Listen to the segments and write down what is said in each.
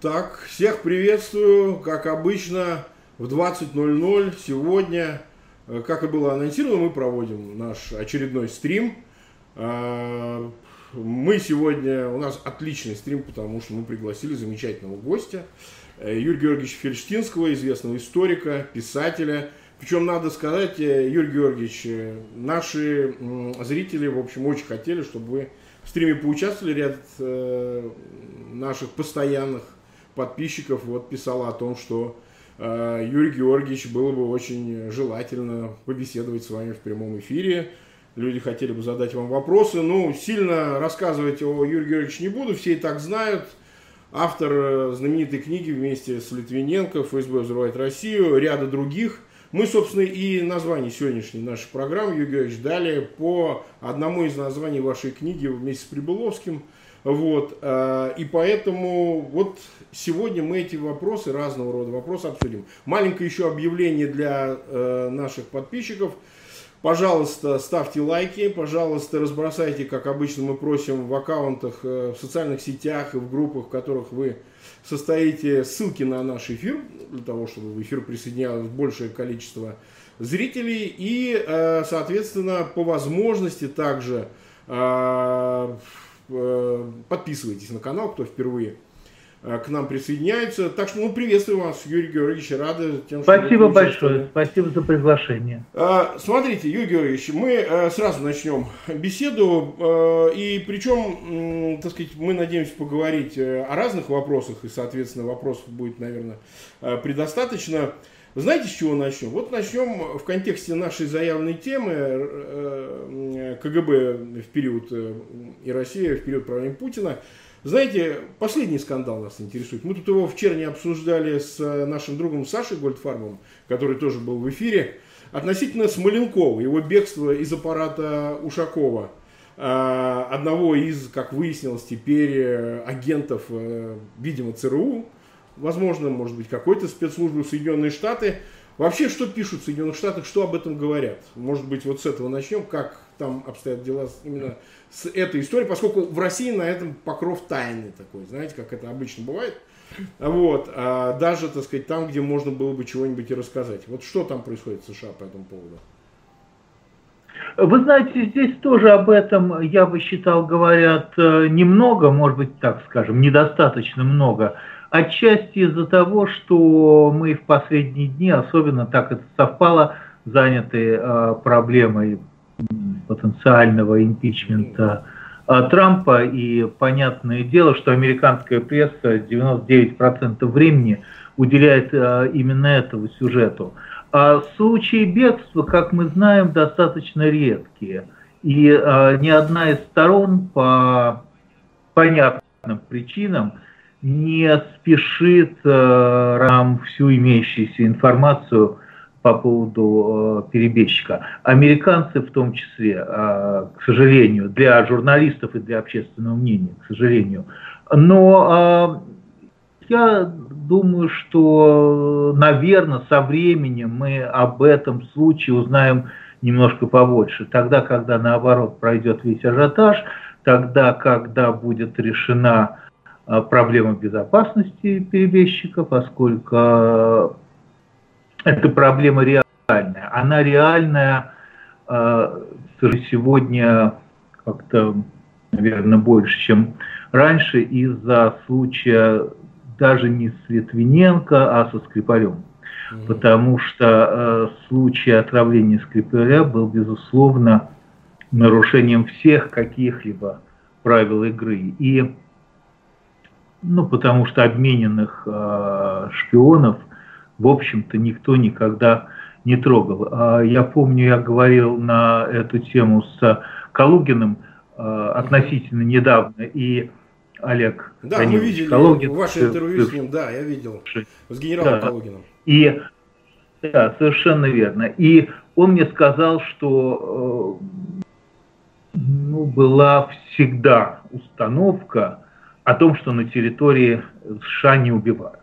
Так, всех приветствую, как обычно, в 20.00 сегодня, э, как и было анонсировано, мы проводим наш очередной стрим. А, мы сегодня, у нас отличный стрим, потому что мы пригласили замечательного гостя, э, Юрия Георгиевича Фельштинского, известного историка, писателя. Причем, надо сказать, э, Юрий Георгиевич, наши зрители, в общем, очень хотели, чтобы вы в стриме поучаствовали. Ряд наших постоянных подписчиков вот писала о том, что э, Юрий Георгиевич было бы очень желательно побеседовать с вами в прямом эфире. Люди хотели бы задать вам вопросы. Ну, сильно рассказывать о Юрии Георгиевиче не буду, все и так знают. Автор э, знаменитой книги вместе с Литвиненко «ФСБ взрывает Россию», ряда других. Мы, собственно, и название сегодняшней нашей программы, Юрий Георгиевич, дали по одному из названий вашей книги вместе с Прибыловским – вот, э, и поэтому вот сегодня мы эти вопросы, разного рода вопросы обсудим. Маленькое еще объявление для э, наших подписчиков. Пожалуйста, ставьте лайки, пожалуйста, разбросайте, как обычно мы просим в аккаунтах, э, в социальных сетях и в группах, в которых вы состоите, ссылки на наш эфир, для того, чтобы в эфир присоединялось большее количество зрителей. И, соответственно, по возможности также Э, подписывайтесь на канал, кто впервые э, к нам присоединяется. Так что, ну, приветствую вас, Юрий Георгиевич, рады тем, что Спасибо большое, спасибо за приглашение. А, смотрите, Юрий Георгиевич, мы э, сразу начнем беседу, и причем, так сказать, мы надеемся поговорить о разных вопросах, и, соответственно, вопросов будет, наверное, предостаточно. Знаете, с чего начнем? Вот начнем в контексте нашей заявленной темы э, КГБ в период э, и Россия в период правления Путина. Знаете, последний скандал нас интересует. Мы тут его вчера не обсуждали с нашим другом Сашей Гольдфарбом, который тоже был в эфире, относительно Смоленкова, его бегства из аппарата Ушакова э, одного из, как выяснилось теперь, агентов, видимо, ЦРУ, возможно, может быть, какой-то спецслужбы Соединенные Штаты. Вообще, что пишут в Соединенных Штатах, что об этом говорят? Может быть, вот с этого начнем, как там обстоят дела именно с этой историей, поскольку в России на этом покров тайны такой, знаете, как это обычно бывает. Вот, а даже, так сказать, там, где можно было бы чего-нибудь и рассказать. Вот что там происходит в США по этому поводу? Вы знаете, здесь тоже об этом, я бы считал, говорят э, немного, может быть, так скажем, недостаточно много. Отчасти из-за того, что мы в последние дни, особенно так это совпало, заняты э, проблемой потенциального импичмента э, Трампа. И понятное дело, что американская пресса 99% времени уделяет э, именно этому сюжету. А случаи бегства, как мы знаем, достаточно редкие. И ни одна из сторон по понятным причинам – не спешит э, нам всю имеющуюся информацию по поводу э, перебежчика. Американцы в том числе, э, к сожалению, для журналистов и для общественного мнения, к сожалению. Но э, я думаю, что, наверное, со временем мы об этом случае узнаем немножко побольше. Тогда, когда наоборот пройдет весь ажиотаж, тогда, когда будет решена Э, проблема безопасности перебежчика, поскольку э, эта проблема реальная. Она реальная э, сегодня как-то, наверное, больше, чем раньше из-за случая даже не с Литвиненко, а со Скрипалем. Mm-hmm. Потому что э, случай отравления Скрипаля был, безусловно, нарушением всех каких-либо правил игры. И ну, потому что обмененных э, шпионов, в общем-то, никто никогда не трогал. А я помню, я говорил на эту тему с Калугиным э, относительно недавно, и Олег Да, мы видели Калугин, ваше интервью с ним, да, я видел, с генералом да, Калугиным. И, да, совершенно верно. И он мне сказал, что э, ну, была всегда установка, о том, что на территории США не убивают.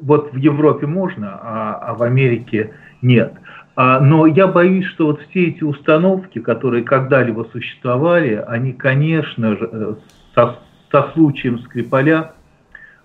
Вот в Европе можно, а, а в Америке нет. А, но я боюсь, что вот все эти установки, которые когда-либо существовали, они, конечно же, э, со, со случаем Скрипаля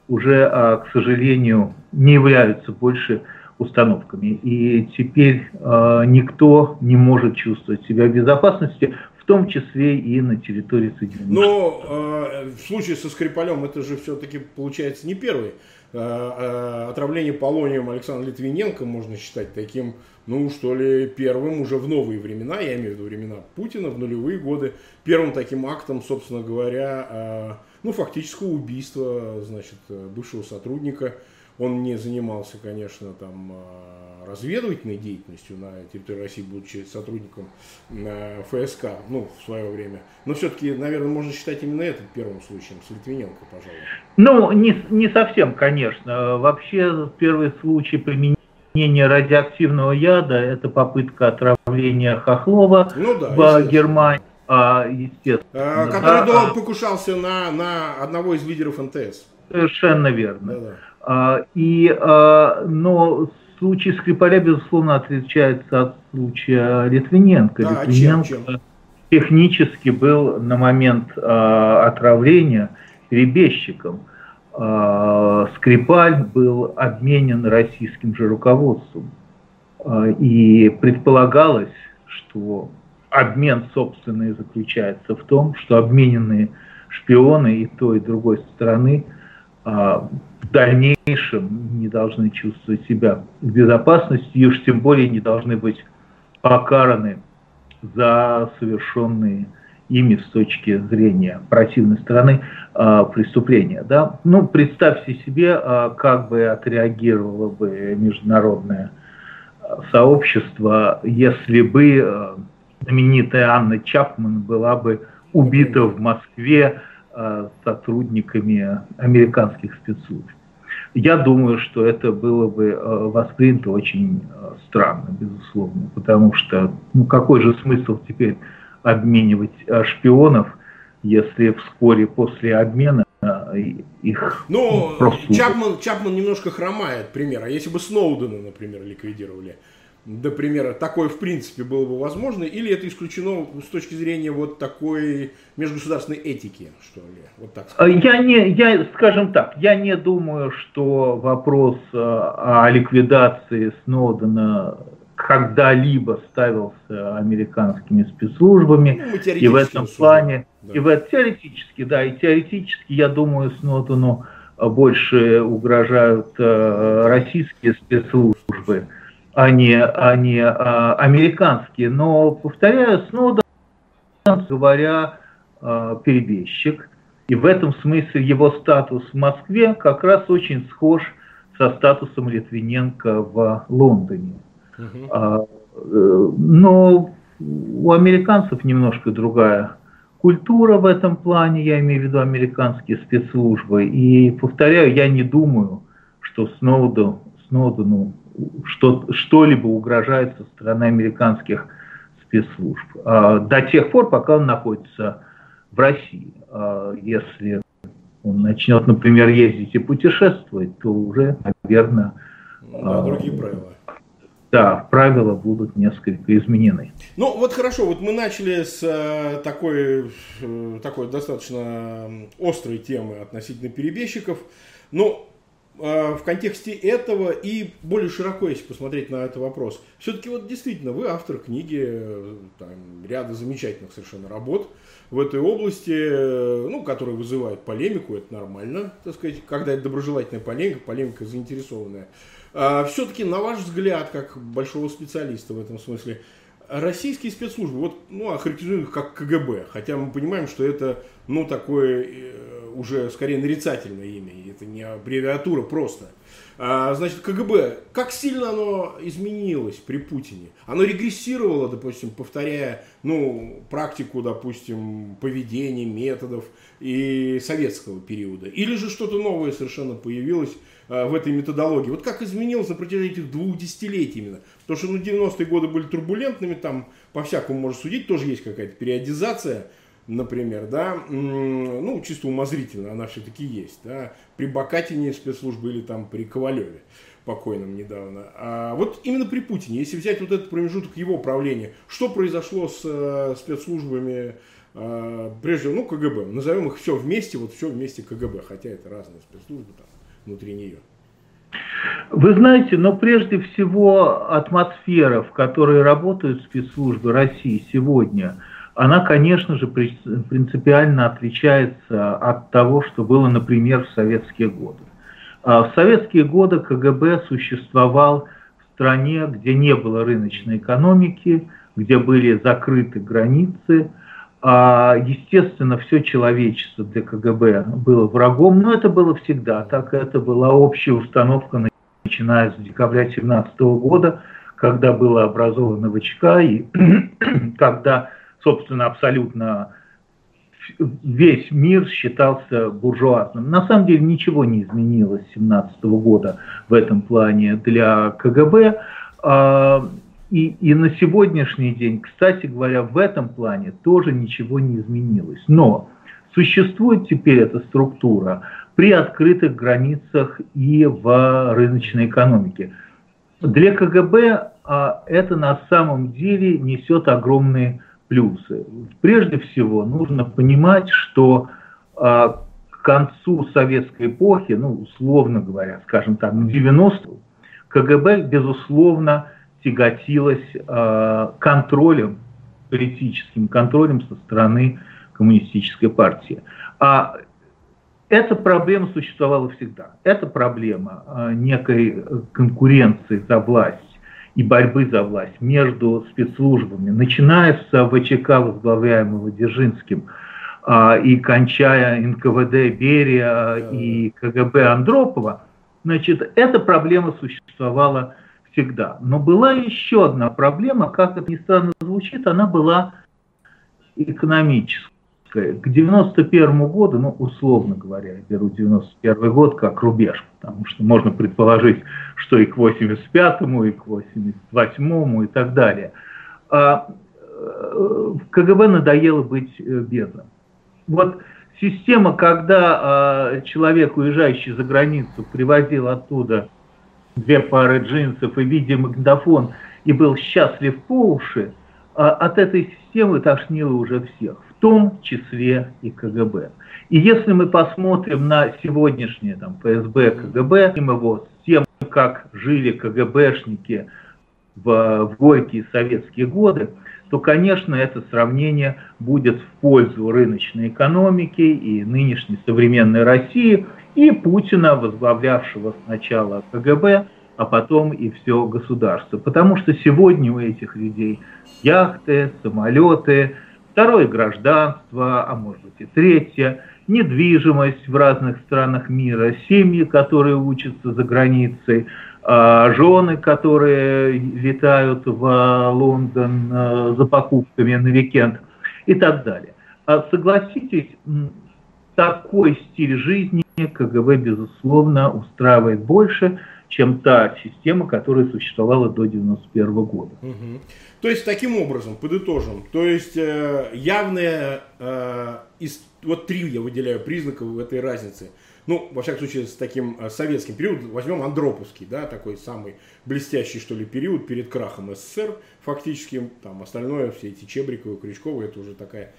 уже, а, к сожалению, не являются больше установками. И теперь э, никто не может чувствовать себя в безопасности, том числе и на территории Соединенных Но э, в случае со Скрипалем это же все-таки получается не первый. Э, э, отравление полонием Александра Литвиненко можно считать таким, ну что ли, первым уже в новые времена, я имею в виду времена Путина, в нулевые годы, первым таким актом, собственно говоря, э, ну фактического убийства, значит, бывшего сотрудника он не занимался, конечно, там а, разведывательной деятельностью на территории России, будучи сотрудником а, ФСК, ну, в свое время. Но все-таки, наверное, можно считать именно этот первым случаем с Литвиненко, пожалуй. Ну, не, не совсем, конечно. Вообще, первый случай применения радиоактивного яда – это попытка отравления Хохлова ну, да, в Германии. А, естественно. А, который да, покушался на, на одного из лидеров НТС. Совершенно верно. Да, да. А, и, а, но случай Скрипаля, безусловно, отличается от случая Литвиненко. Да, Литвиненко чем, чем? технически был на момент а, отравления перебежчиком. Скрипаль был обменен российским же руководством. И предполагалось, что обмен, собственно, и заключается в том, что обмененные шпионы и той, и другой стороны в дальнейшем не должны чувствовать себя в безопасности и уж тем более не должны быть покараны за совершенные ими с точки зрения противной стороны э, преступления. Да? Ну, представьте себе, э, как бы отреагировало бы международное сообщество, если бы знаменитая Анна Чапман была бы убита в Москве сотрудниками американских спецслужб. Я думаю, что это было бы э, воспринято очень э, странно, безусловно, потому что ну какой же смысл теперь обменивать шпионов, если вскоре после обмена их Ну, просто... Чапман, Чапман немножко хромает пример. А если бы Сноудена, например, ликвидировали, например, такое в принципе было бы возможно, или это исключено с точки зрения вот такой межгосударственной этики, что ли? Вот так сказать. Я не, я, скажем так, я не думаю, что вопрос э, о ликвидации Сноудена когда-либо ставился американскими спецслужбами, ну, и в этом плане, да. и в теоретически, да, и теоретически, я думаю, Сноудену больше угрожают э, российские спецслужбы а не, а не а, американские. Но, повторяю, Сноуден, говоря, а, перебежчик. И в этом смысле его статус в Москве как раз очень схож со статусом Литвиненко в Лондоне. Угу. Но у американцев немножко другая культура в этом плане, я имею в виду американские спецслужбы. И повторяю, я не думаю, что Сноуду, Сноудену что, что-либо угрожает со стороны американских спецслужб. А, до тех пор, пока он находится в России. А, если он начнет, например, ездить и путешествовать, то уже, наверное... Да, другие правила. Да, правила будут несколько изменены. Ну вот хорошо, вот мы начали с э, такой, э, такой достаточно острой темы относительно перебежчиков. Но а, в контексте этого и более широко, если посмотреть на этот вопрос. Все-таки вот действительно вы автор книги, там, ряда замечательных совершенно работ в этой области, ну, которые вызывают полемику, это нормально, так сказать, когда это доброжелательная полемика, полемика заинтересованная. А, все-таки, на ваш взгляд, как большого специалиста в этом смысле, российские спецслужбы, вот, ну, охарактеризуем их как КГБ, хотя мы понимаем, что это, ну, такое э, уже скорее нарицательное имя, это не аббревиатура просто. А, значит, КГБ, как сильно оно изменилось при Путине? Оно регрессировало, допустим, повторяя, ну, практику, допустим, поведения, методов и советского периода? Или же что-то новое совершенно появилось а, в этой методологии. Вот как изменилось на протяжении этих двух десятилетий именно. Потому что ну, 90-е годы были турбулентными, там по-всякому можно судить, тоже есть какая-то периодизация, например, да, ну, чисто умозрительно она все-таки есть, да, при Бакатине спецслужбы или там при Ковалеве покойном недавно. А вот именно при Путине, если взять вот этот промежуток его правления, что произошло с э, спецслужбами, э, прежде всего, ну, КГБ, назовем их все вместе, вот все вместе КГБ, хотя это разные спецслужбы там внутри нее? Вы знаете, но прежде всего атмосфера, в которой работают спецслужбы России сегодня, она, конечно же, принципиально отличается от того, что было, например, в советские годы. А в советские годы КГБ существовал в стране, где не было рыночной экономики, где были закрыты границы. А, естественно, все человечество для КГБ было врагом, но это было всегда так. Это была общая установка, начиная с декабря 2017 года, когда было образовано ВЧК и когда, собственно, абсолютно весь мир считался буржуазным. На самом деле ничего не изменилось с 2017 года в этом плане для КГБ. А, и, и на сегодняшний день, кстати говоря, в этом плане тоже ничего не изменилось. Но существует теперь эта структура при открытых границах и в рыночной экономике. Для КГБ а, это на самом деле несет огромные плюсы. Прежде всего, нужно понимать, что а, к концу советской эпохи, ну, условно говоря, скажем так, 90 КГБ, безусловно, тяготилась э, контролем, политическим контролем со стороны коммунистической партии. А эта проблема существовала всегда. Это проблема э, некой конкуренции за власть и борьбы за власть между спецслужбами, начиная с ВЧК, возглавляемого Дзержинским, э, и кончая НКВД Берия и КГБ Андропова, значит, эта проблема существовала всегда. Но была еще одна проблема, как это ни странно звучит, она была экономическая. К 91 году, ну, условно говоря, я беру 91 год как рубеж, потому что можно предположить, что и к 85-му, и к 88-му, и так далее. А, э, КГБ надоело быть э, бедным. Вот система, когда а, человек, уезжающий за границу, привозил оттуда две пары джинсов и видеомагнитофон и был счастлив по уши, а от этой системы тошнило уже всех, в том числе и КГБ. И если мы посмотрим на сегодняшнее там, ФСБ, КГБ, его с тем, как жили КГБшники в, в горькие советские годы, то, конечно, это сравнение будет в пользу рыночной экономики и нынешней современной России – и Путина, возглавлявшего сначала КГБ, а потом и все государство. Потому что сегодня у этих людей яхты, самолеты, второе гражданство, а может быть и третье, недвижимость в разных странах мира, семьи, которые учатся за границей, а, жены, которые летают в Лондон а, за покупками на викенд и так далее. А согласитесь, такой стиль жизни КГБ, безусловно, устраивает больше, чем та система, которая существовала до 1991 года. Угу. То есть, таким образом, подытожим, то есть, э, явные, э, из, вот три я выделяю признаков в этой разнице – ну, во всяком случае, с таким э, советским периодом, возьмем Андроповский, да, такой самый блестящий, что ли, период перед крахом СССР, фактически, там, остальное, все эти Чебриковы, Крючковы, это уже такая,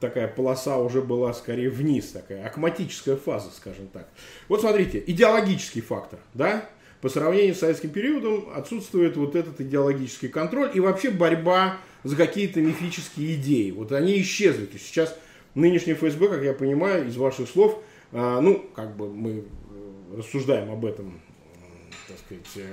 такая полоса уже была скорее вниз, такая акматическая фаза, скажем так. Вот смотрите, идеологический фактор, да, по сравнению с советским периодом отсутствует вот этот идеологический контроль и вообще борьба за какие-то мифические идеи. Вот они исчезли. То есть сейчас нынешний ФСБ, как я понимаю, из ваших слов, а, ну, как бы мы э, рассуждаем об этом, так сказать,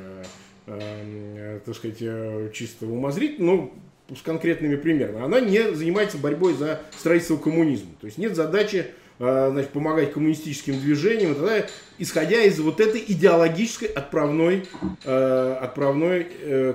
э, э, так сказать, чисто умозрительно, но с конкретными примерами. Она не занимается борьбой за строительство коммунизма. То есть нет задачи значит, помогать коммунистическим движениям, тогда, исходя из вот этой идеологической отправной, отправной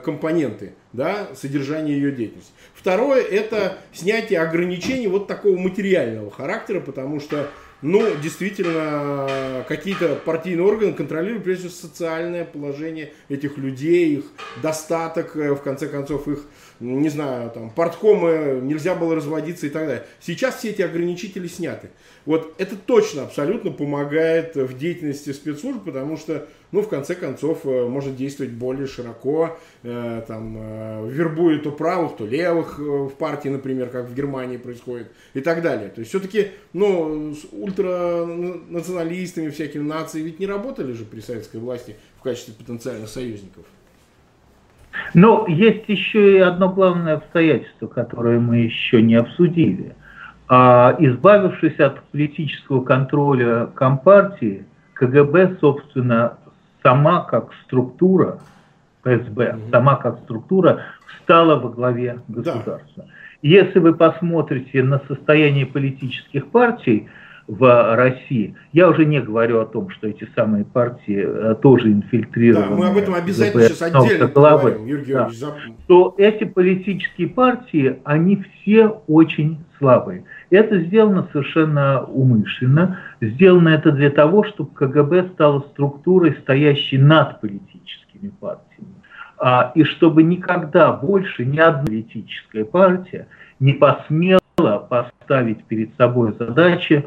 компоненты да, содержания ее деятельности. Второе – это снятие ограничений вот такого материального характера, потому что ну, действительно, какие-то партийные органы контролируют, прежде всего, социальное положение этих людей, их достаток, э, в конце концов, их, не знаю, там, порткомы, нельзя было разводиться и так далее. Сейчас все эти ограничители сняты. Вот это точно абсолютно помогает в деятельности спецслужб, потому что, ну, в конце концов, э, может действовать более широко, э, там, э, вербует то правых, то левых в партии, например, как в Германии происходит, и так далее. То есть, все-таки, ну, с ультранационалистами, всякими нации ведь не работали же при советской власти в качестве потенциальных союзников. Но есть еще и одно главное обстоятельство, которое мы еще не обсудили. А, избавившись от политического контроля Компартии, КГБ, собственно, сама как структура, ФСБ, угу. сама как структура стала во главе государства. Да. Если вы посмотрите на состояние политических партий, в России. Я уже не говорю о том, что эти самые партии э, тоже инфильтрированы. Да, мы об этом обязательно сейчас отдельно поговорим, Юрий да. То эти политические партии, они все очень слабые. Это сделано совершенно умышленно. Сделано это для того, чтобы КГБ стала структурой, стоящей над политическими партиями. А, и чтобы никогда больше ни одна политическая партия не посмела поставить перед собой задачу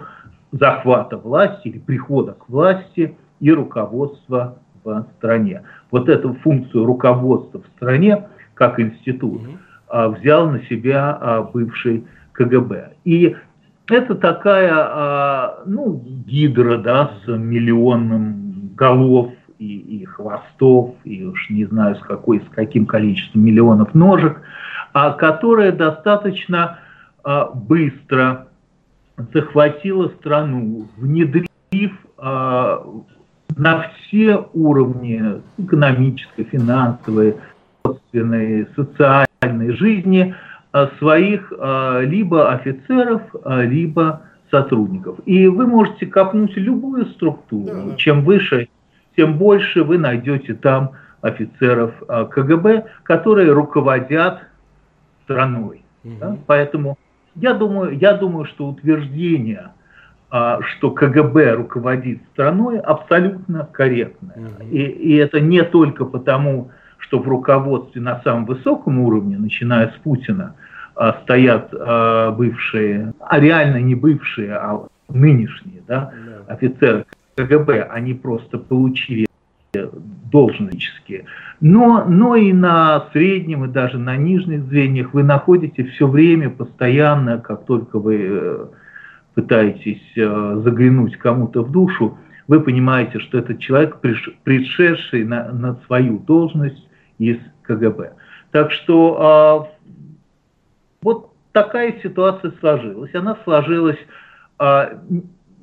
захвата власти или прихода к власти и руководства в стране. Вот эту функцию руководства в стране как институт а, взял на себя а, бывший КГБ. И это такая, а, ну, гидра, да, с миллионом голов и, и хвостов, и уж не знаю, с, какой, с каким количеством миллионов ножек, а, которая достаточно а, быстро захватила страну, внедрив а, на все уровни экономической, финансовой, собственной, социальной жизни своих а, либо офицеров, а, либо сотрудников. И вы можете копнуть любую структуру. Да. Чем выше, тем больше вы найдете там офицеров КГБ, которые руководят страной. Угу. Да? Поэтому я думаю, я думаю, что утверждение, что КГБ руководит страной, абсолютно корректное. Угу. И, и это не только потому, что в руководстве на самом высоком уровне, начиная с Путина, стоят а, бывшие, а реально не бывшие, а нынешние да, офицеры КГБ, они просто получили должностные, но, но и на среднем и даже на нижних звеньях вы находите все время, постоянно, как только вы э, пытаетесь э, заглянуть кому-то в душу, вы понимаете, что этот человек, пришедший на, на свою должность из КГБ. Так что а, такая ситуация сложилась. Она сложилась а,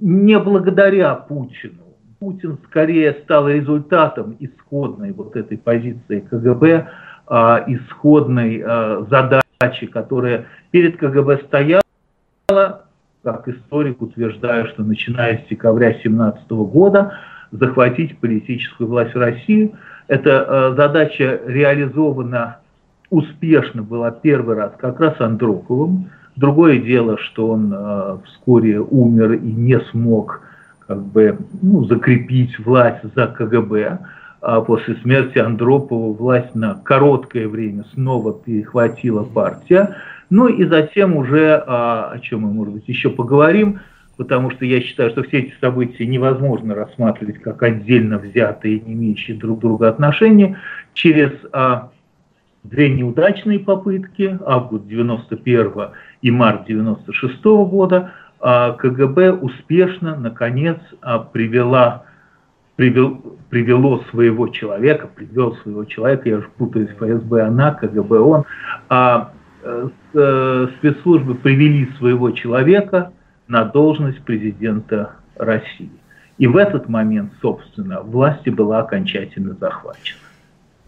не благодаря Путину, Путин скорее стал результатом исходной вот этой позиции КГБ, а, исходной а, задачи, которая перед КГБ стояла, как историк утверждаю, что начиная с декабря 2017 года захватить политическую власть России. Эта а, задача реализована успешно была первый раз как раз Андроповым. Другое дело, что он э, вскоре умер и не смог как бы ну, закрепить власть за КГБ. А после смерти Андропова власть на короткое время снова перехватила партия. Ну и затем уже, а, о чем мы, может быть, еще поговорим, потому что я считаю, что все эти события невозможно рассматривать как отдельно взятые, не имеющие друг друга отношения. Через а, две неудачные попытки, август 91 и март 96 года, а, КГБ успешно, наконец, а, привела, привел, привело своего человека, привел своего человека, я уже путаюсь, ФСБ она, КГБ он, а э, спецслужбы привели своего человека на должность президента России. И в этот момент, собственно, власти была окончательно захвачена.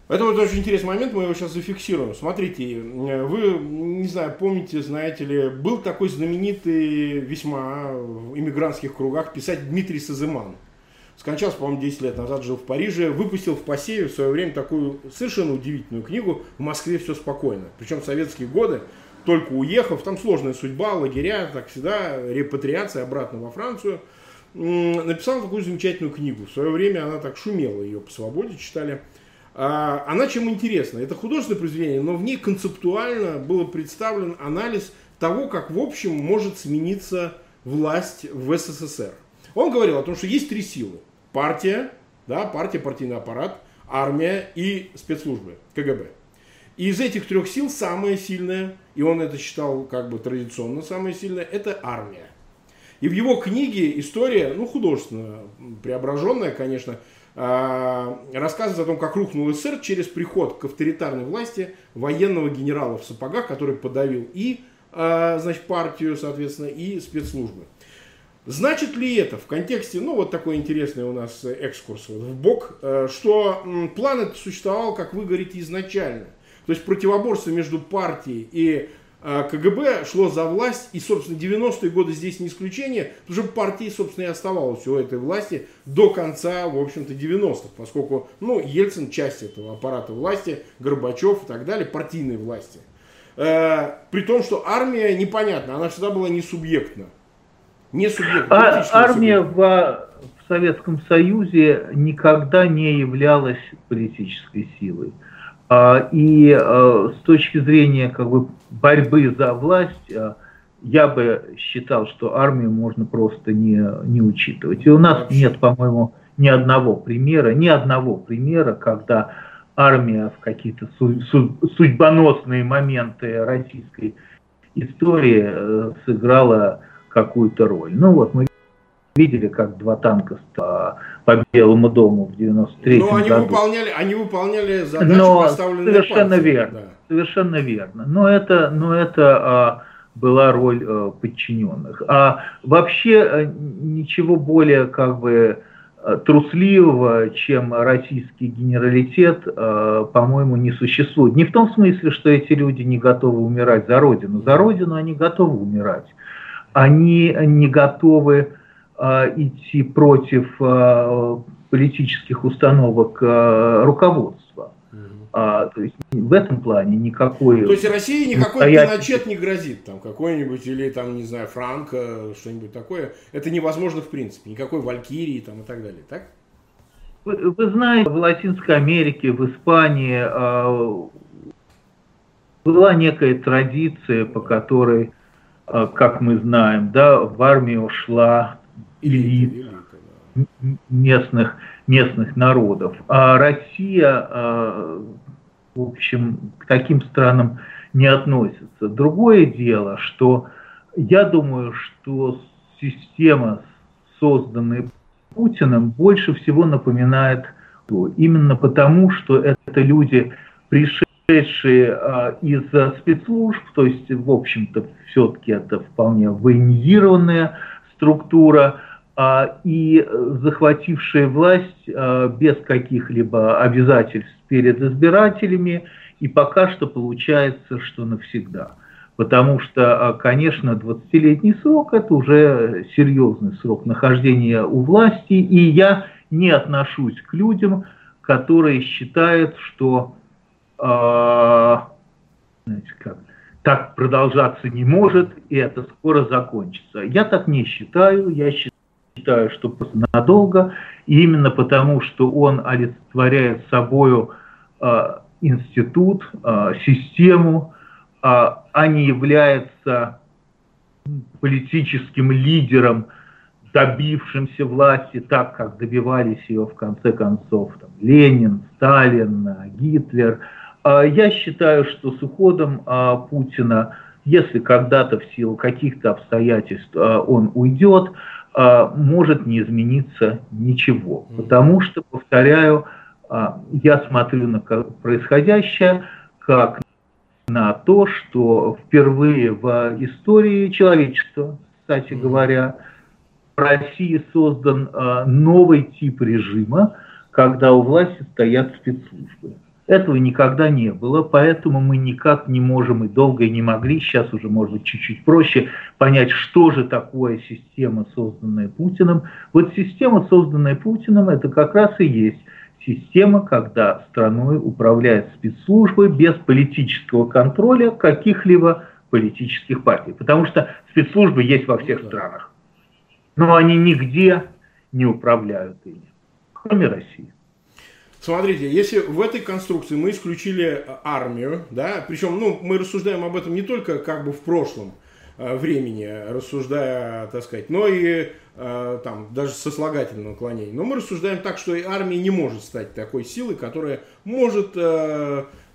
Это вот очень интересный момент, мы его сейчас зафиксируем. Смотрите, вы, не знаю, помните, знаете ли, был такой знаменитый весьма в иммигрантских кругах писатель Дмитрий Сазыман. Скончался, по-моему, 10 лет назад, жил в Париже, выпустил в посеве в свое время такую совершенно удивительную книгу «В Москве все спокойно». Причем в советские годы, только уехав, там сложная судьба, лагеря, так всегда, репатриация обратно во Францию. Написал такую замечательную книгу. В свое время она так шумела, ее по свободе читали. А, она чем интересна? Это художественное произведение, но в ней концептуально был представлен анализ того, как в общем может смениться власть в СССР. Он говорил о том, что есть три силы. Партия, да, партия, партийный аппарат, армия и спецслужбы, КГБ. И из этих трех сил самая сильная, и он это считал как бы традиционно самая сильная, это армия. И в его книге история, ну, художественно преображенная, конечно, рассказывает о том, как рухнул СССР через приход к авторитарной власти военного генерала в сапогах, который подавил и а, значит, партию, соответственно, и спецслужбы. Значит ли это в контексте, ну вот такой интересный у нас экскурс вот в бок, э, что план этот существовал, как вы говорите, изначально. То есть противоборство между партией и КГБ шло за власть, и, собственно, 90-е годы здесь не исключение, потому что партии, собственно, и оставалось у этой власти до конца, в общем-то, 90-х, поскольку, ну, Ельцин часть этого аппарата власти, Горбачев и так далее, партийной власти. Э, при том, что армия непонятна, она всегда была не субъектна. Не субъект, а, армия в, в Советском Союзе никогда не являлась политической силой. А, и а, с точки зрения как бы, борьбы за власть, а, я бы считал, что армию можно просто не, не учитывать. И у нас нет, по-моему, ни одного примера, ни одного примера, когда армия в какие-то судьбоносные моменты российской истории э, сыграла какую-то роль. Ну вот мы видели, как два танка по Белому дому в 93 Но они году. Выполняли, они выполняли задачи, но поставленные Совершенно партией, верно. Да. Совершенно верно. Но это, но это а, была роль а, подчиненных. А вообще а, ничего более как бы а, трусливого, чем российский генералитет, а, по-моему, не существует. Не в том смысле, что эти люди не готовы умирать за Родину. За Родину они готовы умирать они не готовы э, идти против э, политических установок э, руководства. А, то есть в этом плане никакой... То есть России никакой Пиночет не грозит, там какой-нибудь, или там, не знаю, Франко, что-нибудь такое. Это невозможно в принципе, никакой Валькирии там и так далее, так? Вы, вы знаете, в Латинской Америке, в Испании э, была некая традиция, по которой как мы знаем, да, в армию шла элита местных, местных народов. А Россия, а, в общем, к таким странам не относится. Другое дело, что я думаю, что система, созданная Путиным, больше всего напоминает именно потому, что это люди, пришедшие а, из спецслужб, то есть, в общем-то, все-таки это вполне военизированная структура, а, и захватившие власть а, без каких-либо обязательств перед избирателями, и пока что получается, что навсегда. Потому что, конечно, 20-летний срок – это уже серьезный срок нахождения у власти, и я не отношусь к людям, которые считают, что а, знаете, как, так продолжаться не может, и это скоро закончится. Я так не считаю, я считаю, что просто надолго, и именно потому, что он олицетворяет собою э, институт, э, систему, э, а не является политическим лидером, добившимся власти так, как добивались ее в конце концов там, Ленин, Сталин, Гитлер – я считаю, что с уходом Путина, если когда-то в силу каких-то обстоятельств он уйдет, может не измениться ничего. Потому что, повторяю, я смотрю на происходящее как на то, что впервые в истории человечества, кстати говоря, в России создан новый тип режима, когда у власти стоят спецслужбы. Этого никогда не было, поэтому мы никак не можем и долго и не могли, сейчас уже может быть чуть-чуть проще, понять, что же такое система, созданная Путиным. Вот система, созданная Путиным, это как раз и есть система, когда страной управляют спецслужбы без политического контроля каких-либо политических партий. Потому что спецслужбы есть во всех странах. Но они нигде не управляют ими, кроме России. Смотрите, если в этой конструкции мы исключили армию, да, причем, ну, мы рассуждаем об этом не только как бы в прошлом, времени, рассуждая, так сказать, но и там, даже сослагательного наклонения. Но мы рассуждаем так, что и армия не может стать такой силой, которая может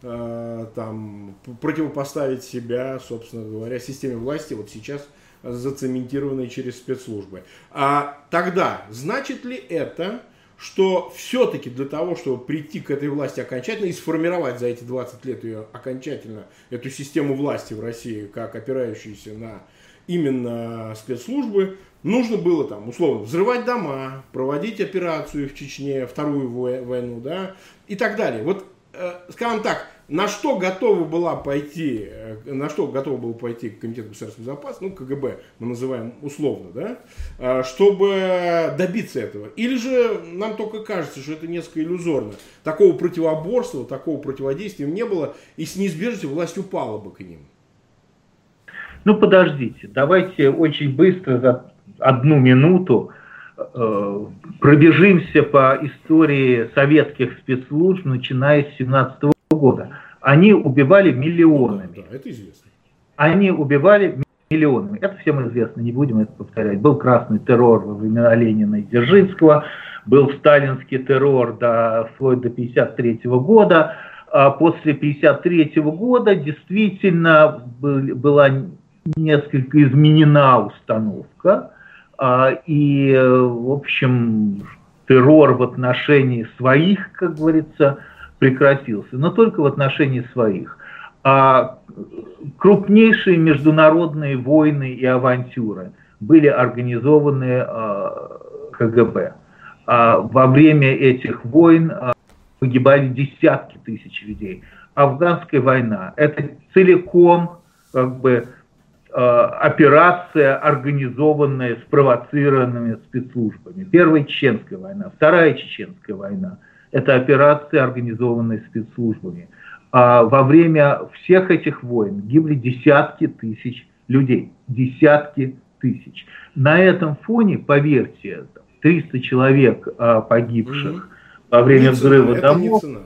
там, противопоставить себя, собственно говоря, системе власти вот сейчас зацементированной через спецслужбы. А тогда, значит ли это, что все-таки для того, чтобы прийти к этой власти окончательно и сформировать за эти 20 лет ее окончательно, эту систему власти в России, как опирающуюся на именно спецслужбы, нужно было там, условно, взрывать дома, проводить операцию в Чечне, вторую войну, да, и так далее. Вот, э, скажем так, на что готова была пойти, э, на что готова был пойти Комитет государственной безопасности, ну, КГБ мы называем условно, да, э, чтобы добиться этого. Или же нам только кажется, что это несколько иллюзорно. Такого противоборства, такого противодействия не было, и с неизбежностью власть упала бы к ним. Ну, подождите, давайте очень быстро, за одну минуту, э, пробежимся по истории советских спецслужб, начиная с 17 года. Они убивали миллионами. Да, это известно. Они убивали миллионами. Это всем известно, не будем это повторять. Был красный террор во времена Ленина и Дзержинского, был сталинский террор до, вплоть до 1953 года. А после 1953 года действительно была несколько изменена установка. А, и, в общем, террор в отношении своих, как говорится, прекратился, но только в отношении своих. А крупнейшие международные войны и авантюры были организованы а, КГБ. А во время этих войн а, погибали десятки тысяч людей. Афганская война – это целиком как бы а, операция, организованная, спровоцированными спецслужбами. Первая Чеченская война, Вторая Чеченская война – это операции, организованные спецслужбами. А во время всех этих войн гибли десятки тысяч людей. Десятки тысяч. На этом фоне, поверьте, 300 человек а, погибших угу. во время не взрыва цена, домов, это не, цена.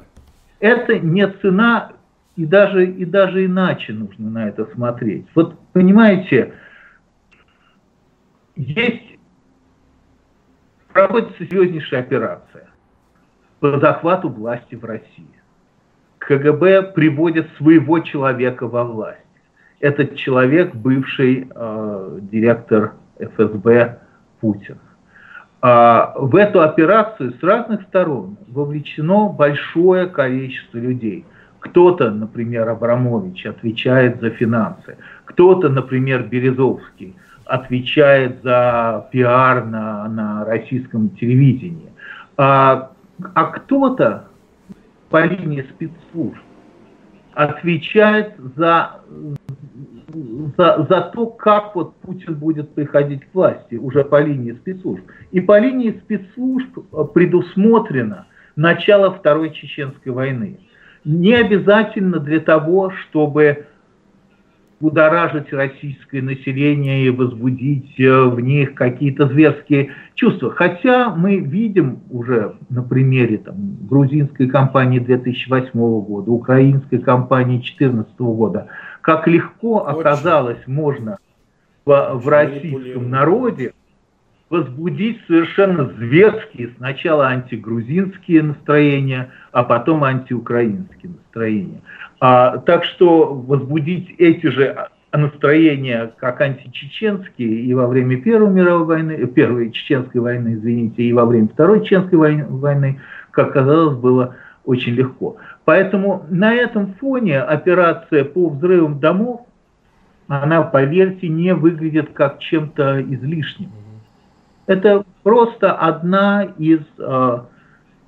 это не цена, и даже, и даже иначе нужно на это смотреть. Вот понимаете, есть проводится серьезнейшая операция по захвату власти в России. КГБ приводит своего человека во власть. Этот человек бывший э, директор ФСБ Путин. А в эту операцию с разных сторон вовлечено большое количество людей. Кто-то, например, Абрамович, отвечает за финансы. Кто-то, например, Березовский, отвечает за пиар на, на российском телевидении. А а кто-то по линии спецслужб отвечает за, за, за то, как вот Путин будет приходить к власти уже по линии спецслужб. И по линии спецслужб предусмотрено начало Второй Чеченской войны. Не обязательно для того, чтобы будоражить российское население и возбудить э, в них какие-то зверские чувства. Хотя мы видим уже на примере там, грузинской кампании 2008 года, украинской кампании 2014 года, как легко оказалось можно в, в российском народе возбудить совершенно зверские сначала антигрузинские настроения, а потом антиукраинские настроения. А, так что возбудить эти же настроения, как античеченские, и во время Первой мировой войны, Первой Чеченской войны, извините, и во время Второй Чеченской войны, как казалось, было очень легко. Поэтому на этом фоне операция по взрывам домов, она, поверьте, не выглядит как чем-то излишним. Это просто одна из э,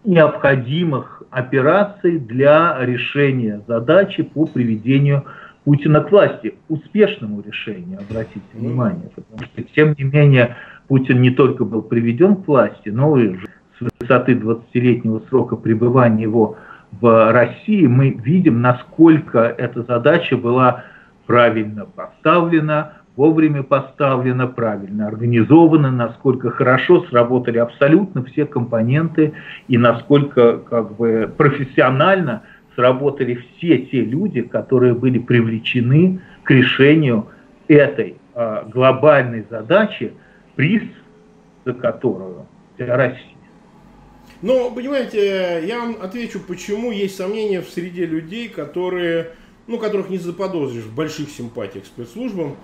необходимых операций для решения задачи по приведению Путина к власти. Успешному решению, обратите внимание. Потому что, тем не менее, Путин не только был приведен к власти, но и с высоты 20-летнего срока пребывания его в России мы видим, насколько эта задача была правильно поставлена, вовремя поставлена, правильно организована, насколько хорошо сработали абсолютно все компоненты и насколько как бы профессионально сработали все те люди, которые были привлечены к решению этой э, глобальной задачи, приз за которую для России. Но, понимаете, я вам отвечу, почему есть сомнения в среде людей, которые, ну, которых не заподозришь в больших симпатиях к спецслужбам.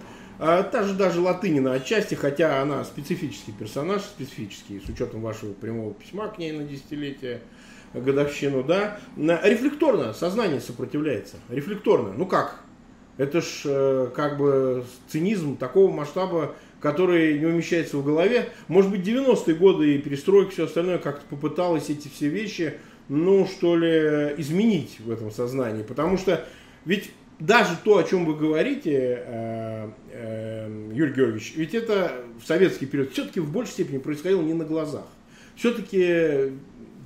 А, та же даже Латынина отчасти, хотя она специфический персонаж, специфический, с учетом вашего прямого письма к ней на десятилетие, годовщину, да, рефлекторно сознание сопротивляется. Рефлекторно. Ну как? Это ж э, как бы цинизм такого масштаба, который не умещается в голове. Может быть, 90-е годы и перестройка, все остальное как-то попыталась эти все вещи, ну, что ли, изменить в этом сознании. Потому что ведь даже то, о чем вы говорите, э, э, Юрий Георгиевич, ведь это в советский период все-таки в большей степени происходило не на глазах. Все-таки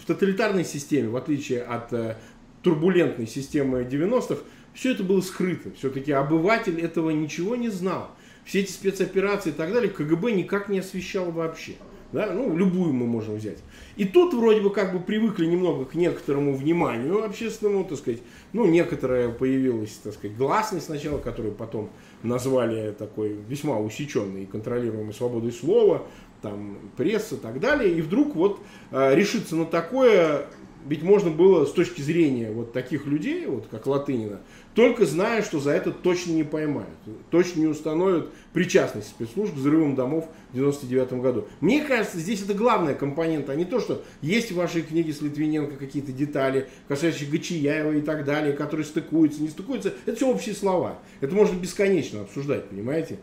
в тоталитарной системе, в отличие от э, турбулентной системы 90-х, все это было скрыто. Все-таки обыватель этого ничего не знал. Все эти спецоперации и так далее КГБ никак не освещал вообще. Да? Ну, любую мы можем взять. И тут вроде бы как бы привыкли немного к некоторому вниманию общественному, так сказать. Ну, некоторая появилась, так сказать, гласность сначала, которую потом назвали такой весьма усеченной и контролируемой свободой слова, там, пресса и так далее. И вдруг вот э, решиться на такое ведь можно было с точки зрения вот таких людей, вот как Латынина, только зная, что за это точно не поймают, точно не установят причастность спецслужб к взрывам домов в 99 году. Мне кажется, здесь это главная компонента, а не то, что есть в вашей книге с Литвиненко какие-то детали, касающиеся Гачияева и так далее, которые стыкуются, не стыкуются. Это все общие слова. Это можно бесконечно обсуждать, понимаете?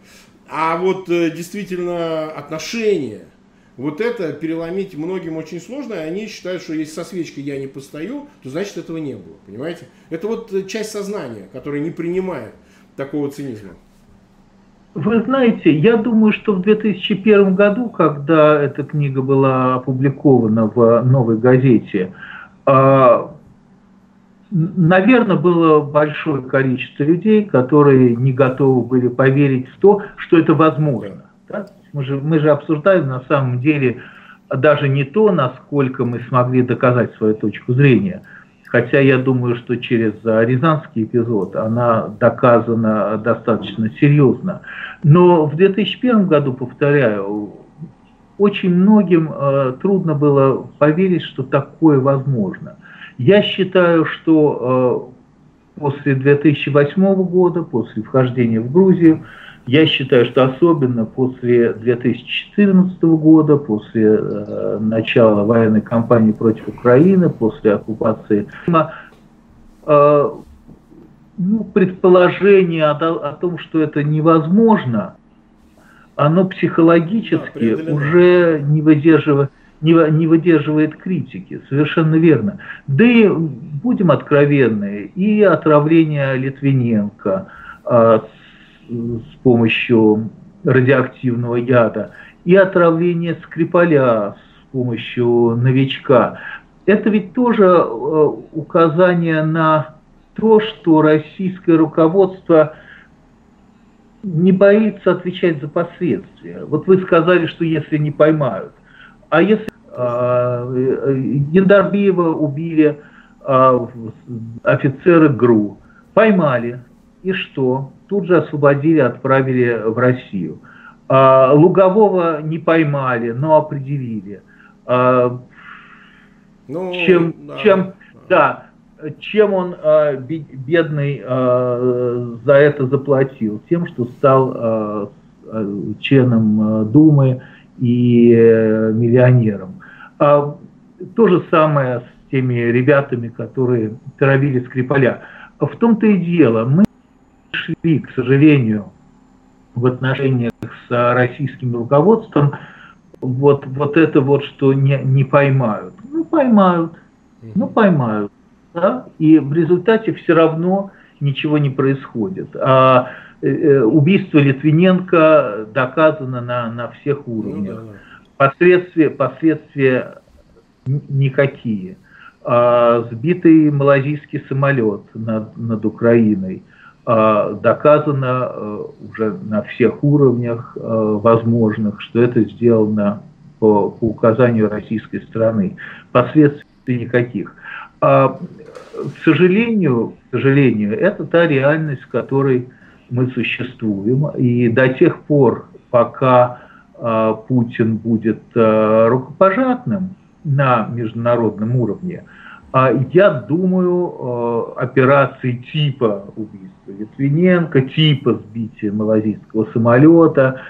А вот э, действительно отношения вот это переломить многим очень сложно, и они считают, что если со свечкой я не постою, то значит этого не было, понимаете? Это вот э, часть сознания, которая не принимает такого цинизма. Вы знаете, я думаю, что в 2001 году, когда эта книга была опубликована в «Новой газете», а, наверное, было большое количество людей, которые не готовы были поверить в то, что это возможно. Да? Мы же, мы же обсуждаем на самом деле даже не то, насколько мы смогли доказать свою точку зрения, хотя я думаю, что через Рязанский эпизод она доказана достаточно серьезно. Но в 2001 году, повторяю, очень многим э, трудно было поверить, что такое возможно. Я считаю, что э, после 2008 года, после вхождения в Грузию, я считаю, что особенно после 2014 года, после э, начала военной кампании против Украины, после оккупации э, ну, предположение о, о том, что это невозможно, оно психологически да, уже не выдерживает, не, не выдерживает критики, совершенно верно. Да и будем откровенны, и отравление Литвиненко, э, с помощью радиоактивного яда, и отравление Скрипаля с помощью новичка. Это ведь тоже э, указание на то, что российское руководство не боится отвечать за последствия. Вот вы сказали, что если не поймают. А если э, Гендарбиева убили э, офицеры ГРУ, поймали, и что? Тут же освободили, отправили в Россию. А, Лугового не поймали, но определили. А, ну, чем, да, чем, да. чем он а, бедный за это заплатил? Тем, что стал членом Думы и миллионером. То же самое с теми ребятами, которые травили Скрипаля. В том-то и дело, мы шли, к сожалению, в отношениях с российским руководством, вот, вот это вот, что не, не поймают. Ну, поймают, ну, поймают. Да? И в результате все равно ничего не происходит. А э, э убийство Литвиненко доказано на, на всех уровнях. Ну, да, да. Последствия, последствия никакие. А, сбитый малазийский самолет над, над Украиной – доказано э, уже на всех уровнях э, возможных, что это сделано по, по указанию российской страны. Последствий никаких. А, к сожалению, к сожалению, это та реальность, в которой мы существуем, и до тех пор, пока э, Путин будет э, рукопожатным на международном уровне, э, я думаю, операции типа убийства Литвиненко, типа сбития малазийского самолета,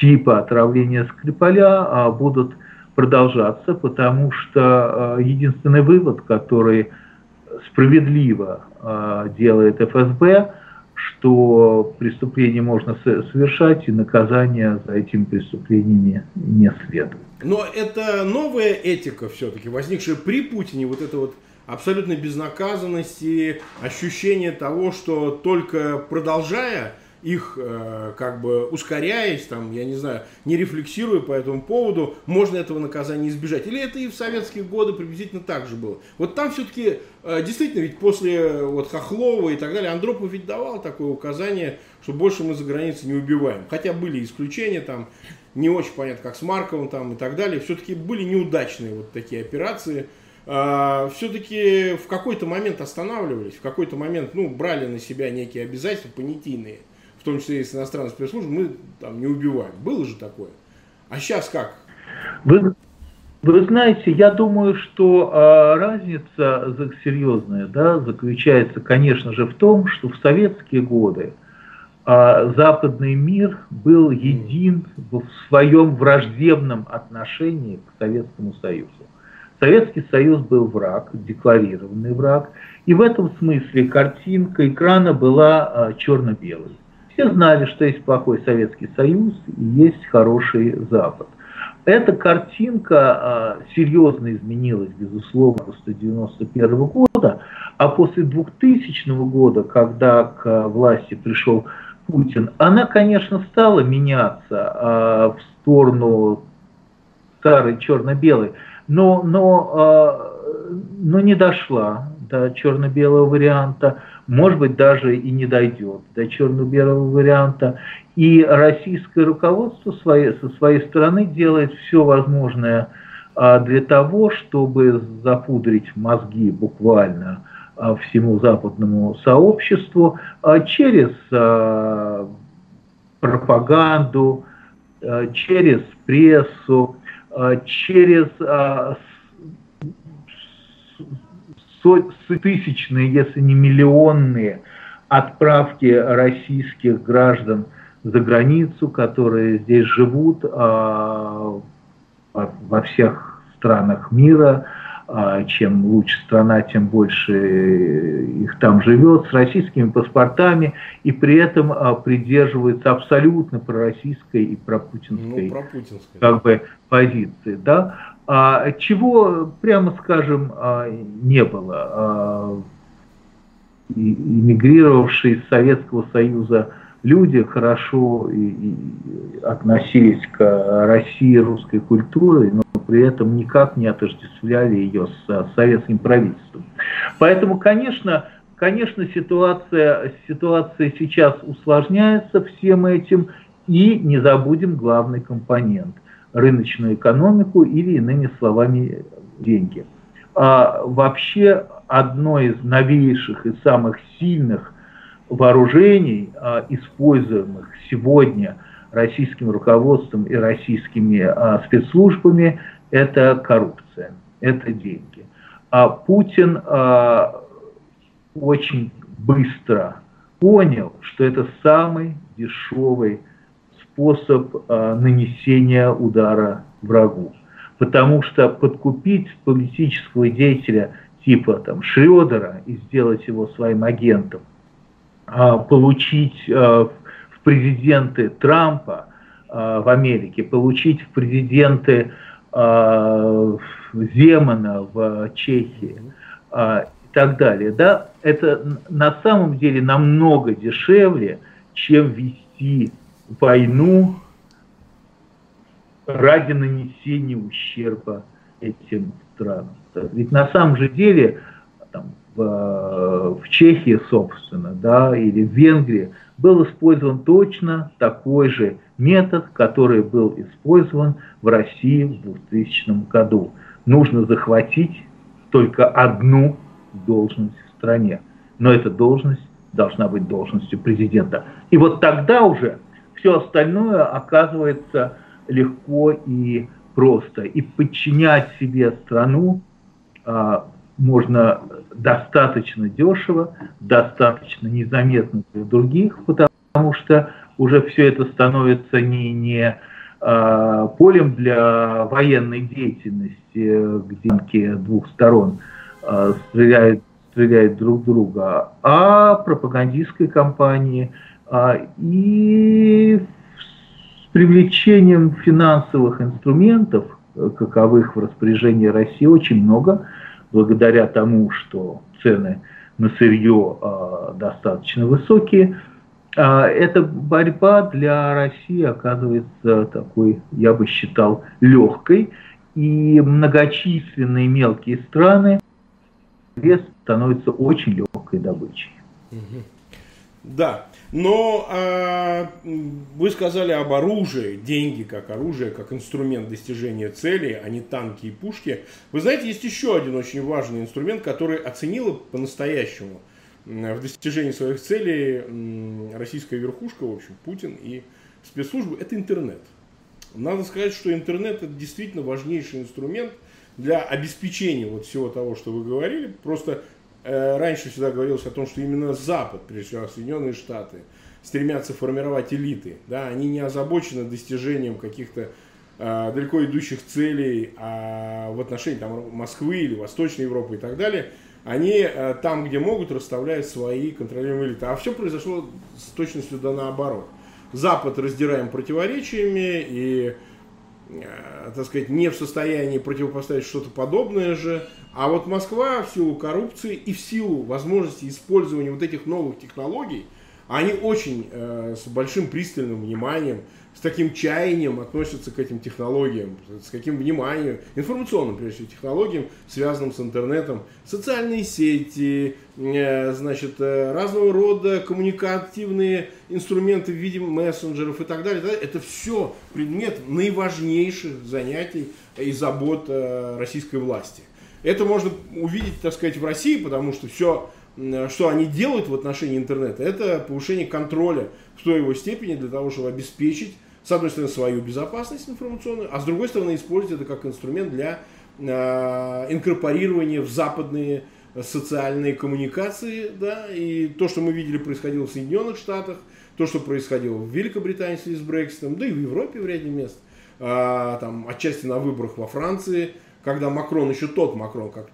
типа отравления Скрипаля э, будут продолжаться, потому что э, единственный вывод, который справедливо делает ФСБ, что преступление можно совершать, и наказания за этими преступлениями не следует. Но это новая этика все-таки, возникшая при Путине, вот это вот абсолютной безнаказанности, ощущение того, что только продолжая их э, как бы ускоряясь, там, я не знаю, не рефлексируя по этому поводу, можно этого наказания избежать. Или это и в советские годы приблизительно так же было. Вот там все-таки э, действительно ведь после вот Хохлова и так далее, Андропов ведь давал такое указание, что больше мы за границей не убиваем. Хотя были исключения там, не очень понятно, как с Марковым там и так далее. Все-таки были неудачные вот такие операции. Uh, все-таки в какой-то момент останавливались, в какой-то момент, ну, брали на себя некие обязательства понятийные том числе и с иностранной спецслужбой, мы там не убиваем. Было же такое. А сейчас как? Вы, вы знаете, я думаю, что э, разница серьезная да, заключается, конечно же, в том, что в советские годы э, западный мир был един в своем враждебном отношении к Советскому Союзу. Советский Союз был враг, декларированный враг, и в этом смысле картинка экрана была э, черно-белой. Все знали, что есть плохой Советский Союз и есть хороший Запад. Эта картинка а, серьезно изменилась, безусловно, после 1991 года, а после 2000 года, когда к власти пришел Путин, она, конечно, стала меняться а, в сторону старой черно-белой, но, но, а, но не дошла до черно-белого варианта, может быть, даже и не дойдет до черно-белого варианта. И российское руководство своей, со своей стороны делает все возможное а, для того, чтобы запудрить мозги буквально а, всему западному сообществу через пропаганду, через прессу, через тысячные, если не миллионные отправки российских граждан за границу, которые здесь живут а, во всех странах мира. А, чем лучше страна, тем больше их там живет, с российскими паспортами, и при этом а, придерживаются абсолютно пророссийской и пропутинской, ну, как бы, позиции. Да? А, чего, прямо скажем, а, не было. Эмигрировавшие из Советского Союза люди хорошо и, и относились к России русской культурой, но при этом никак не отождествляли ее с советским правительством. Поэтому, конечно, конечно ситуация, ситуация сейчас усложняется всем этим, и не забудем главный компонент – рыночную экономику или, иными словами, деньги. А вообще одно из новейших и самых сильных вооружений, а, используемых сегодня российским руководством и российскими а, спецслужбами, это коррупция, это деньги. А Путин а, очень быстро понял, что это самый дешевый способ э, нанесения удара врагу. Потому что подкупить политического деятеля типа там, Шредера и сделать его своим агентом, э, получить э, в президенты Трампа э, в Америке, получить в президенты э, Земана в Чехии э, и так далее, да, это на самом деле намного дешевле, чем вести войну ради нанесения ущерба этим странам. Ведь на самом же деле там, в, в Чехии, собственно, да, или в Венгрии был использован точно такой же метод, который был использован в России в 2000 году. Нужно захватить только одну должность в стране. Но эта должность должна быть должностью президента. И вот тогда уже все остальное оказывается легко и просто. И подчинять себе страну а, можно достаточно дешево, достаточно незаметно для других, потому что уже все это становится не, не а, полем для военной деятельности, где двух сторон а, стреляют, стреляют друг друга, а пропагандистской кампании а, и с привлечением финансовых инструментов, каковых в распоряжении России очень много, благодаря тому, что цены на сырье достаточно высокие, а, эта борьба для России оказывается такой, я бы считал, легкой, и многочисленные мелкие страны вес становится очень легкой добычей. Да, но э, вы сказали об оружии, деньги как оружие, как инструмент достижения цели, а не танки и пушки. Вы знаете, есть еще один очень важный инструмент, который оценила по-настоящему – в достижении своих целей российская верхушка, в общем, Путин и спецслужбы, это интернет. Надо сказать, что интернет это действительно важнейший инструмент для обеспечения вот всего того, что вы говорили. Просто раньше всегда говорилось о том, что именно Запад, прежде всего Соединенные Штаты, стремятся формировать элиты. Да? Они не озабочены достижением каких-то э, далеко идущих целей а в отношении там, Москвы или Восточной Европы и так далее – они э, там, где могут, расставляют свои контролируемые элиты. А все произошло с точностью да наоборот. Запад раздираем противоречиями и, э, так сказать, не в состоянии противопоставить что-то подобное же. А вот Москва в силу коррупции и в силу возможности использования вот этих новых технологий, они очень э, с большим пристальным вниманием с таким чаянием относятся к этим технологиям, с каким вниманием, информационным, прежде всего, технологиям, связанным с интернетом, социальные сети, э, значит, э, разного рода коммуникативные инструменты в виде мессенджеров и так далее. Это все предмет наиважнейших занятий и забот э, российской власти. Это можно увидеть, так сказать, в России, потому что все что они делают в отношении интернета, это повышение контроля в той его степени для того, чтобы обеспечить с одной стороны, свою безопасность информационную, а с другой стороны, использовать это как инструмент для э, инкорпорирования в западные социальные коммуникации, да, и то, что мы видели, происходило в Соединенных Штатах, то, что происходило в Великобритании с Брекситом, да и в Европе в ряде мест, а, там, отчасти на выборах во Франции, когда Макрон, еще тот Макрон, как,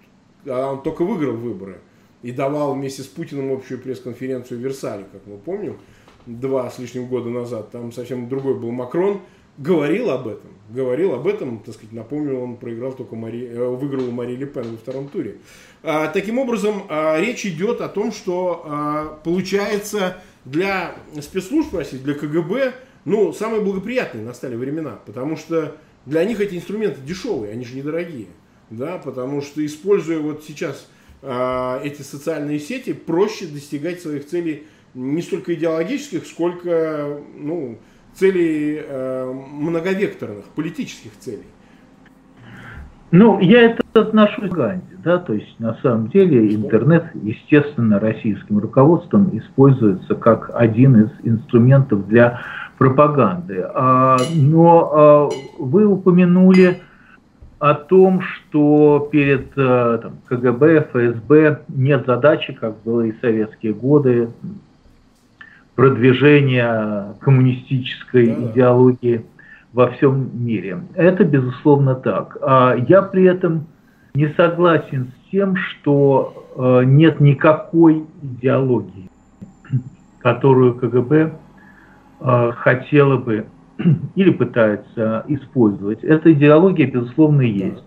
а он только выиграл выборы и давал вместе с Путиным общую пресс-конференцию в Версале, как мы помним, два с лишним года назад, там совсем другой был Макрон, говорил об этом, говорил об этом, так сказать, напомню, он проиграл только Мари, э, выиграл Мари Ле Пен во втором туре. А, таким образом, а, речь идет о том, что а, получается для спецслужб России, для КГБ, ну, самые благоприятные настали времена, потому что для них эти инструменты дешевые, они же недорогие, да, потому что используя вот сейчас а, эти социальные сети, проще достигать своих целей не столько идеологических, сколько ну, целей э, многовекторных, политических целей. Ну, я это отношу к Ганди, да, то есть на самом деле интернет, естественно, российским руководством используется как один из инструментов для пропаганды. А, но а, вы упомянули о том, что перед а, там, КГБ, ФСБ нет задачи, как было и в советские годы, продвижения коммунистической да. идеологии во всем мире. Это, безусловно, так. А я при этом не согласен с тем, что э, нет никакой идеологии, которую КГБ э, хотела бы или пытается использовать. Эта идеология, безусловно, есть.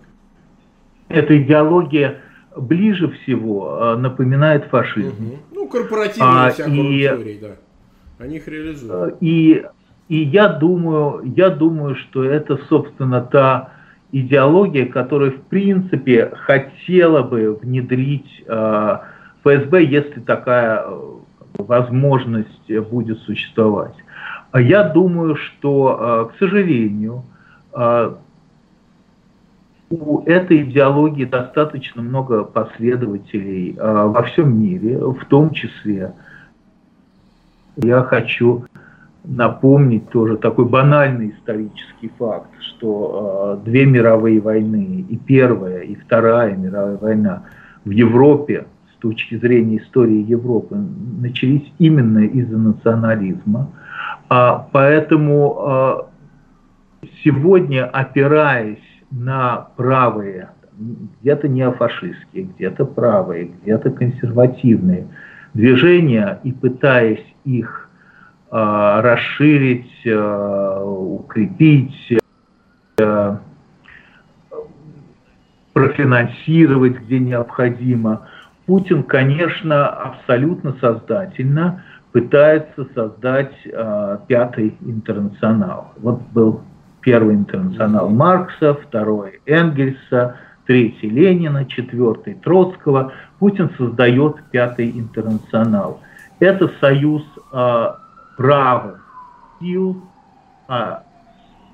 Эта идеология ближе всего э, напоминает фашизм. Угу. Ну, корпоративная а, вся и, да. Они их реализуют. Э, и, и я думаю, я думаю, что это, собственно, та идеология, которая, в принципе, хотела бы внедрить э, ФСБ, если такая э, возможность будет существовать. А я думаю, что, к сожалению, у этой идеологии достаточно много последователей во всем мире, в том числе Я хочу напомнить тоже такой банальный исторический факт, что две мировые войны, и Первая, и Вторая мировая война в Европе, с точки зрения истории Европы, начались именно из-за национализма. А, поэтому а, сегодня, опираясь на правые, где-то неофашистские, где-то правые, где-то консервативные движения и пытаясь их э, расширить, укрепить, профинансировать, где необходимо, Путин, конечно, абсолютно сознательно пытается создать э, пятый интернационал. Вот был первый интернационал Маркса, второй Энгельса, третий Ленина, четвертый Троцкого. Путин создает пятый интернационал. Это союз э, правых сил, э,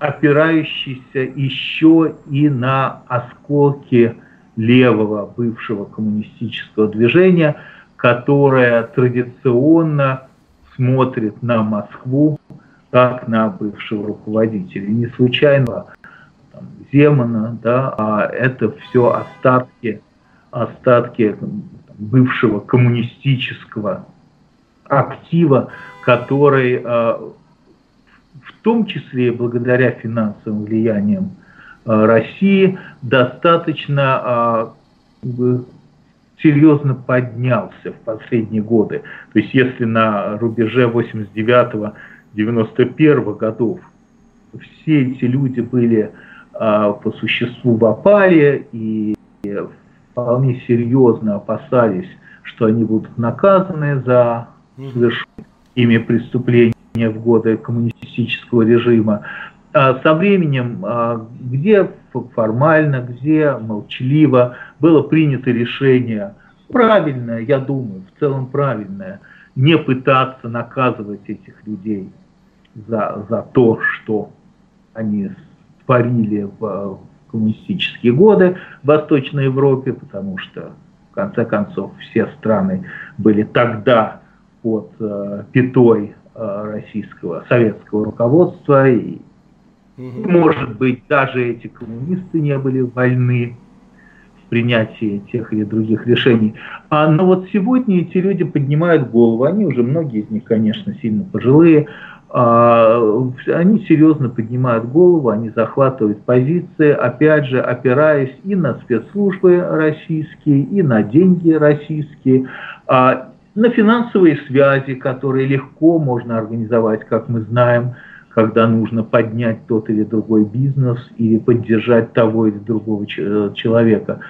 опирающийся еще и на осколки левого бывшего коммунистического движения, которое традиционно смотрит на Москву как на бывшего руководителя. Не случайно там, Земана, да, а это все остатки, остатки бывшего коммунистического актива, который э, в том числе благодаря финансовым влияниям э, России достаточно э, серьезно поднялся в последние годы. То есть если на рубеже 89-91 годов все эти люди были а, по существу в опале и вполне серьезно опасались, что они будут наказаны за совершенные ими преступления в годы коммунистического режима. А со временем, а, где формально, где молчаливо было принято решение, правильное, я думаю, в целом правильное, не пытаться наказывать этих людей за, за то, что они творили в коммунистические годы в Восточной Европе, потому что, в конце концов, все страны были тогда под э, пятой э, российского, советского руководства, и может быть, даже эти коммунисты не были вольны в принятии тех или других решений. А, но вот сегодня эти люди поднимают голову. Они уже, многие из них, конечно, сильно пожилые. А, они серьезно поднимают голову, они захватывают позиции, опять же, опираясь и на спецслужбы российские, и на деньги российские, а, на финансовые связи, которые легко можно организовать, как мы знаем, когда нужно поднять тот или другой бизнес или поддержать того или другого человека.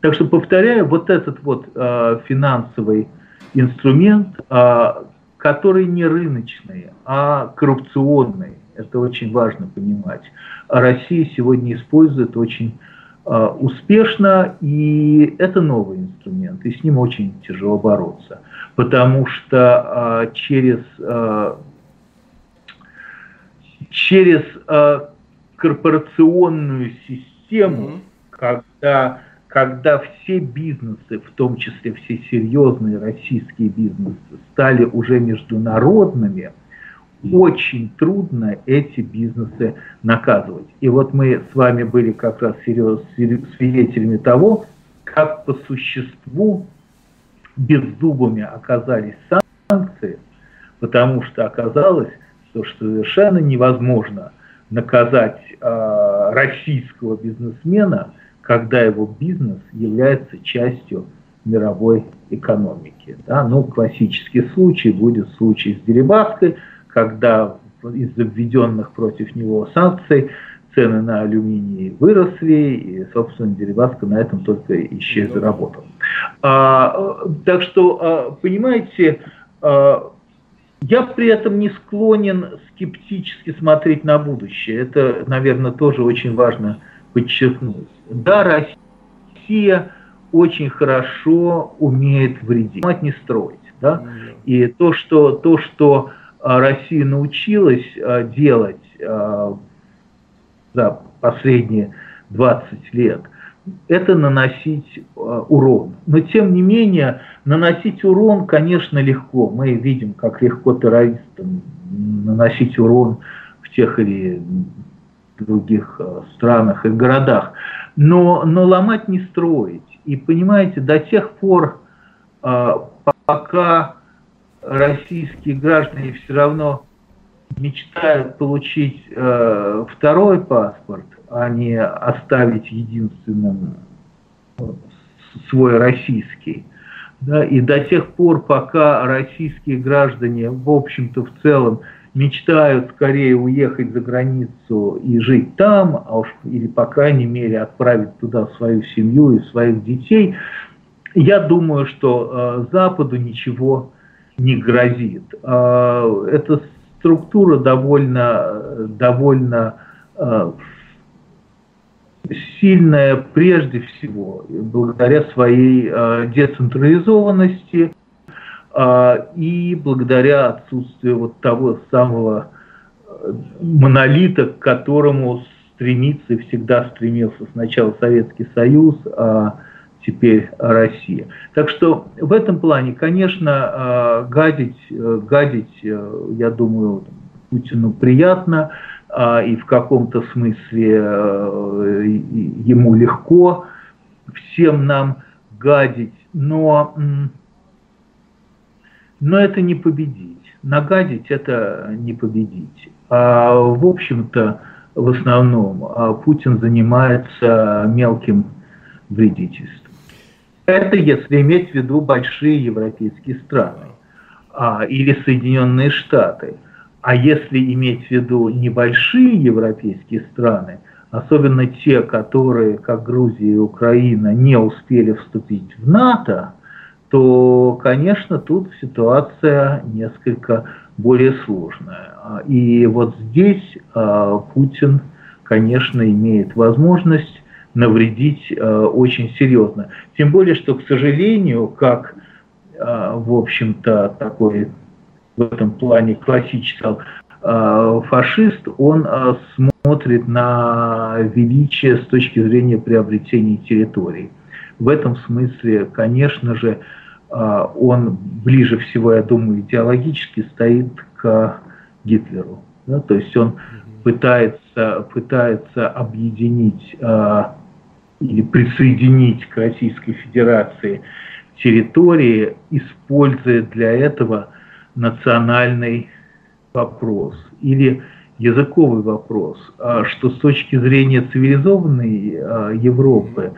Так что, повторяю, вот этот вот э, финансовый инструмент, э, который не рыночный, а коррупционный, это очень важно понимать. Россия сегодня использует очень э, успешно, и это новый инструмент, и с ним очень тяжело бороться, потому что э, через э, через э, корпорационную систему, mm-hmm. когда, когда все бизнесы, в том числе все серьезные российские бизнесы, стали уже международными, очень трудно эти бизнесы наказывать. И вот мы с вами были как раз свидетелями того, как по существу беззубыми оказались санкции, потому что оказалось, что совершенно невозможно наказать э, российского бизнесмена, когда его бизнес является частью мировой экономики. Да? Ну, классический случай будет случай с Дерибаской, когда из-за введенных против него санкций цены на алюминий выросли, и, собственно, Дерибаска на этом только еще и заработал. А, так что, а, понимаете, а, я при этом не склонен скептически смотреть на будущее. Это, наверное, тоже очень важно подчеркнуть. Да, Россия очень хорошо умеет вредить, не строить. Да? И то, что, то, что а, Россия научилась а, делать а, за последние 20 лет, это наносить урон. Но тем не менее, наносить урон, конечно, легко. Мы видим, как легко террористам наносить урон в тех или других э, странах и городах. Но, но ломать не строить. И понимаете, до тех пор, э, пока российские граждане все равно мечтают получить второй паспорт, а не оставить единственным свой российский. Да, и до тех пор, пока российские граждане, в общем-то, в целом, мечтают скорее уехать за границу и жить там, а уж или, по крайней мере, отправить туда свою семью и своих детей, я думаю, что э, Западу ничего не грозит. Э, эта структура довольно, довольно э, сильная прежде всего благодаря своей э, децентрализованности э, и благодаря отсутствию вот того самого э, монолита, к которому стремится и всегда стремился сначала Советский Союз, а теперь Россия. Так что в этом плане, конечно, гадить, гадить, я думаю, Путину приятно, и в каком-то смысле э, ему легко всем нам гадить, но, но это не победить. Нагадить это не победить. А в общем-то, в основном а, Путин занимается мелким вредительством. Это если иметь в виду большие европейские страны а, или Соединенные Штаты – а если иметь в виду небольшие европейские страны, особенно те, которые, как Грузия и Украина, не успели вступить в НАТО, то, конечно, тут ситуация несколько более сложная. И вот здесь а, Путин, конечно, имеет возможность навредить а, очень серьезно. Тем более, что, к сожалению, как, а, в общем-то, такой в этом плане классический э, фашист, он э, смотрит на величие с точки зрения приобретения территорий. В этом смысле, конечно же, э, он ближе всего, я думаю, идеологически стоит к Гитлеру. Да? То есть он пытается, пытается объединить или присоединить к Российской Федерации территории, используя для этого национальный вопрос или языковый вопрос, а что с точки зрения цивилизованной а, Европы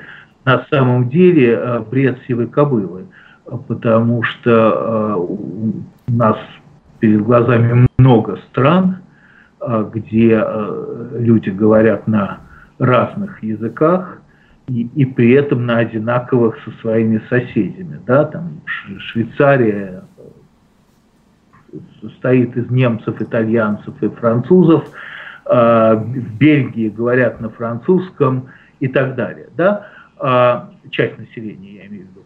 на самом деле а, бред сивой кобылы, потому что у нас перед глазами много стран, где люди говорят на разных языках, и, и при этом на одинаковых со своими соседями. Да, там Швейцария, состоит из немцев, итальянцев и французов. А, в Бельгии говорят на французском и так далее. Да? А, часть населения, я имею в виду.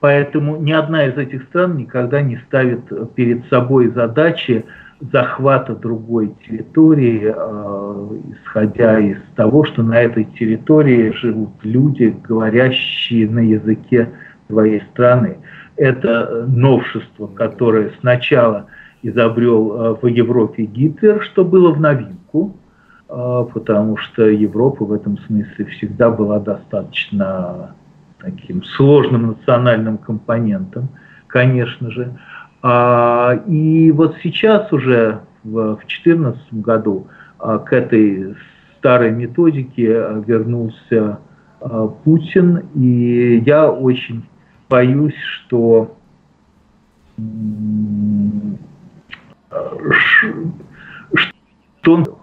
Поэтому ни одна из этих стран никогда не ставит перед собой задачи захвата другой территории, а, исходя из того, что на этой территории живут люди, говорящие на языке своей страны это новшество, которое сначала изобрел э, в Европе Гитлер, что было в новинку, э, потому что Европа в этом смысле всегда была достаточно таким сложным национальным компонентом, конечно же. А, и вот сейчас уже в 2014 году а, к этой старой методике вернулся Путин, и я очень боюсь, что что,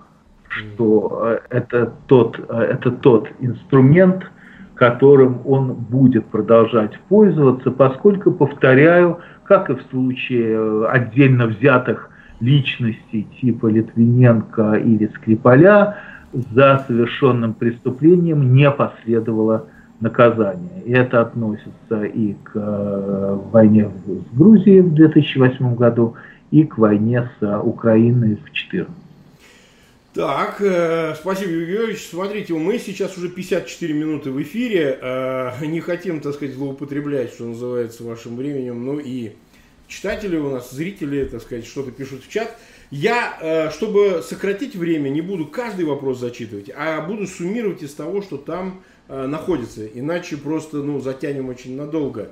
что это, тот, это тот инструмент, которым он будет продолжать пользоваться, поскольку, повторяю, как и в случае отдельно взятых личностей типа Литвиненко или Скрипаля, за совершенным преступлением не последовало наказания. И это относится и к э, войне с Грузией в 2008 году, и к войне с Украиной в 2014. Так, э, спасибо, Юрий Георгиевич. Смотрите, мы сейчас уже 54 минуты в эфире. Э, не хотим, так сказать, злоупотреблять, что называется, вашим временем. Ну и читатели у нас, зрители, так сказать, что-то пишут в чат. Я, э, чтобы сократить время, не буду каждый вопрос зачитывать, а буду суммировать из того, что там находится. Иначе просто ну, затянем очень надолго.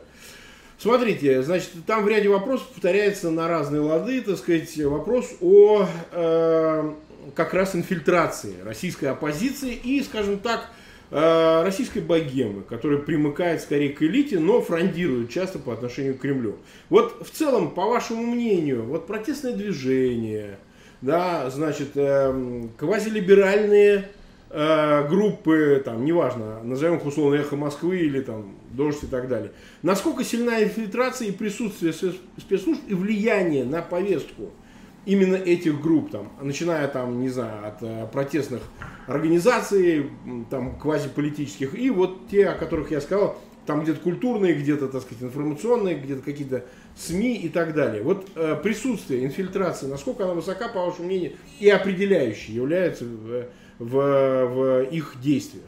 Смотрите, значит, там в ряде вопросов повторяется на разные лады, так сказать, вопрос о э, как раз инфильтрации российской оппозиции и, скажем так, э, российской богемы, которая примыкает скорее к элите, но фрондирует часто по отношению к Кремлю. Вот в целом, по вашему мнению, вот протестное движение, да, значит, э, квазилиберальные э, группы, там, неважно, назовем их условно эхо Москвы или там дождь и так далее. Насколько сильна инфильтрация и присутствие спецслужб и влияние на повестку именно этих групп, там, начиная там, не знаю, от э, протестных организаций, там, квазиполитических, и вот те, о которых я сказал, там где-то культурные, где-то, так сказать, информационные, где-то какие-то СМИ и так далее. Вот э, присутствие, инфильтрация, насколько она высока, по вашему мнению, и определяющей является в, в, в их действиях?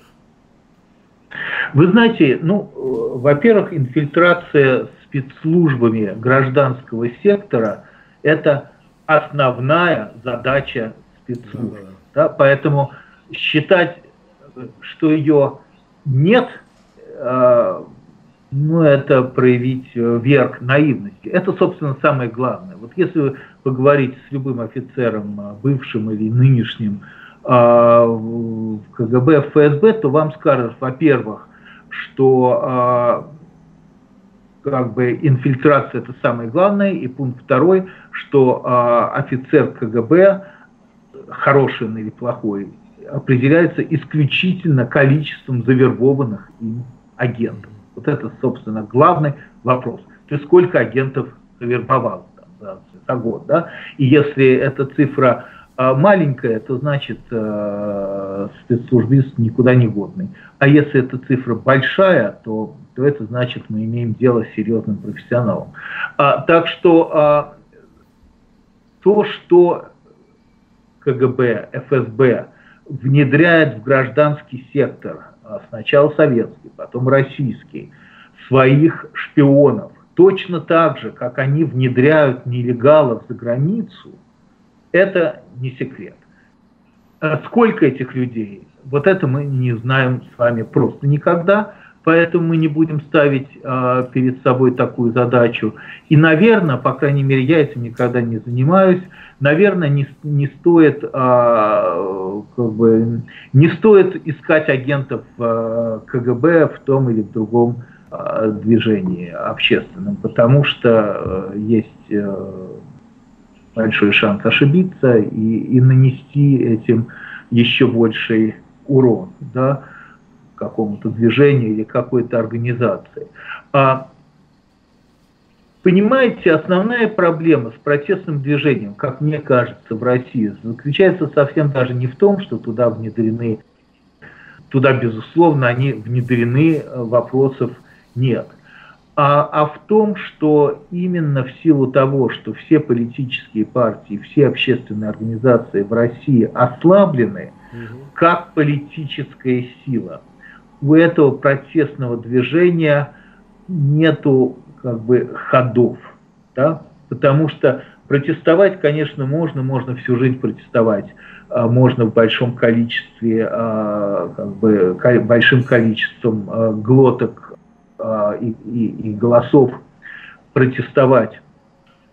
Вы знаете, ну, э, во-первых, инфильтрация спецслужбами гражданского сектора – это основная задача спецслужб. Да, да. поэтому считать, что ее нет, э, ну, это проявить э, верх наивности. Это, собственно, самое главное. Вот если вы поговорите с любым офицером, э, бывшим или нынешним, э, в КГБ, в ФСБ, то вам скажут, во-первых, что э, как бы инфильтрация это самое главное, и пункт второй, что э, офицер КГБ, хороший он или плохой, определяется исключительно количеством завербованных им агентов. Вот это, собственно, главный вопрос. То есть сколько агентов завербовал там, за, за год, да? И если эта цифра маленькая, то значит э, спецслужбист никуда не годный. А если эта цифра большая, то то это значит, мы имеем дело с серьезным профессионалом. А, так что а, то, что КГБ, ФСБ внедряет в гражданский сектор, а, сначала советский, потом российский, своих шпионов, точно так же, как они внедряют нелегалов за границу, это не секрет. А сколько этих людей? Вот это мы не знаем с вами просто никогда. Поэтому мы не будем ставить э, перед собой такую задачу. И, наверное, по крайней мере, я этим никогда не занимаюсь, наверное, не, не стоит э, как бы, не стоит искать агентов КГБ в том или в другом движении общественном, потому что есть большой шанс ошибиться и, и нанести этим еще больший урон. Да? какому-то движению или какой-то организации. А, понимаете, основная проблема с протестным движением, как мне кажется, в России, заключается совсем даже не в том, что туда внедрены, туда, безусловно, они внедрены, э, вопросов нет. А, а в том, что именно в силу того, что все политические партии, все общественные организации в России ослаблены, угу. как политическая сила – у этого протестного движения нету как бы ходов, да? потому что протестовать, конечно, можно, можно всю жизнь протестовать, а, можно в большом количестве, а, как бы, большим количеством а, глоток и, и, и голосов протестовать,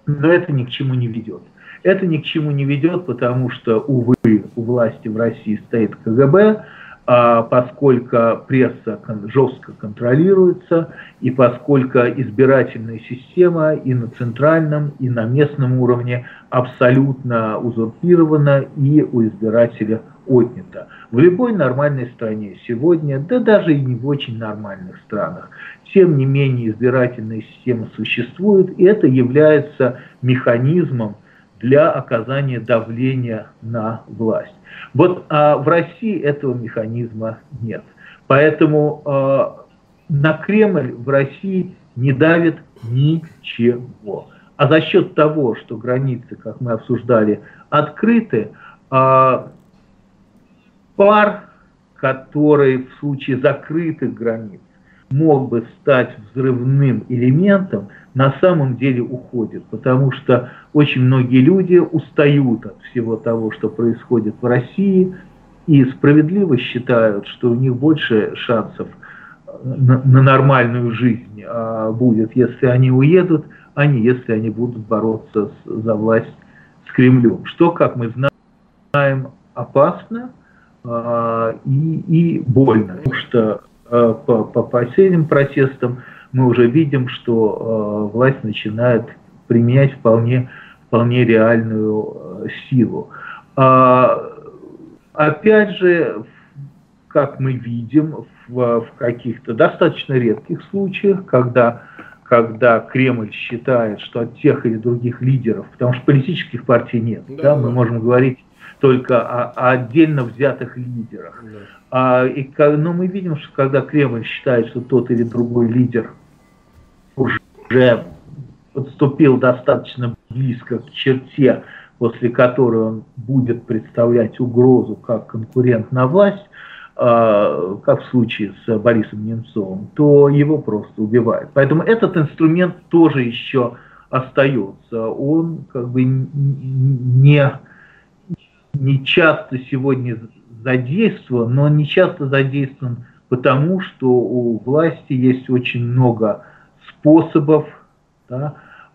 но это ни к чему не ведет. Это ни к чему не ведет, потому что, увы, у власти в России стоит КГБ, а поскольку пресса жестко контролируется, и поскольку избирательная система и на центральном, и на местном уровне абсолютно узурпирована и у избирателя отнята. В любой нормальной стране сегодня, да даже и не в очень нормальных странах, тем не менее избирательная система существует, и это является механизмом для оказания давления на власть. Вот а в России этого механизма нет. Поэтому а, на Кремль в России не давит ничего. А за счет того, что границы, как мы обсуждали, открыты, а, пар, который в случае закрытых границ мог бы стать взрывным элементом, на самом деле уходит, потому что очень многие люди устают от всего того, что происходит в России, и справедливо считают, что у них больше шансов на, на нормальную жизнь а, будет, если они уедут, а не если они будут бороться с, за власть с Кремлем. Что, как мы знаем, опасно и, и больно, потому что а, по, по последним протестам мы уже видим, что а, власть начинает применять вполне, вполне реальную а, силу. А, опять же, как мы видим, в, в каких-то достаточно редких случаях, когда, когда Кремль считает, что от тех или других лидеров, потому что политических партий нет, да, да, мы можем говорить только о, о отдельно взятых лидерах. Да. А, и, но мы видим, что когда Кремль считает, что тот или другой лидер уже подступил достаточно близко к черте, после которой он будет представлять угрозу как конкурент на власть, а, как в случае с Борисом Немцовым, то его просто убивают. Поэтому этот инструмент тоже еще остается. Он как бы не, не часто сегодня задействован, но не часто задействован потому, что у власти есть очень много способов да,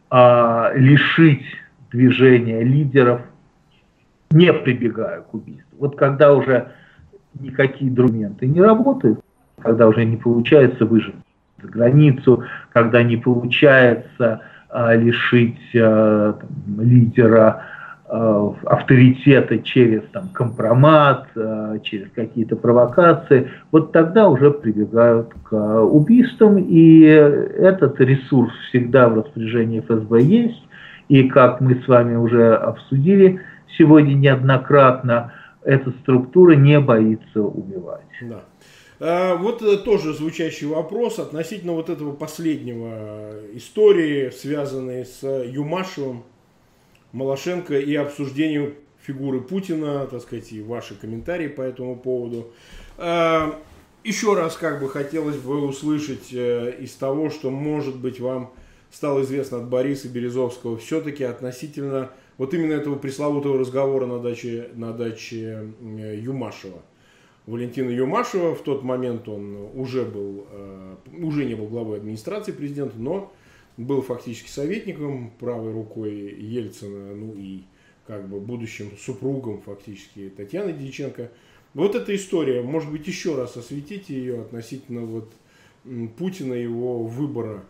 а, лишить движения лидеров, не прибегая к убийству. Вот когда уже никакие инструменты не работают, когда уже не получается выжить за границу, когда не получается а, лишить а, там, лидера авторитета через там, компромат, а, через какие-то провокации, вот тогда уже прибегают к убийствам, и этот ресурс всегда в распоряжении ФСБ есть, и как мы с вами уже обсудили сегодня неоднократно, эта структура не боится убивать. Да. А, вот э, тоже звучащий вопрос относительно вот этого последнего э, истории, связанной с Юмашевым, Малашенко и обсуждением фигуры Путина, так сказать, и ваши комментарии по этому поводу. А, еще раз как бы хотелось бы услышать э, из того, что, может быть, вам стало известно от Бориса Березовского, все-таки относительно вот именно этого пресловутого разговора на даче, на даче Юмашева. Валентина Юмашева, в тот момент он уже был, э, уже не был главой администрации президента, но был фактически советником, правой рукой Ельцина, ну и как бы будущим супругом фактически Татьяны Дьяченко. Вот эта история, может быть, еще раз осветите ее относительно вот Путина, его выбора.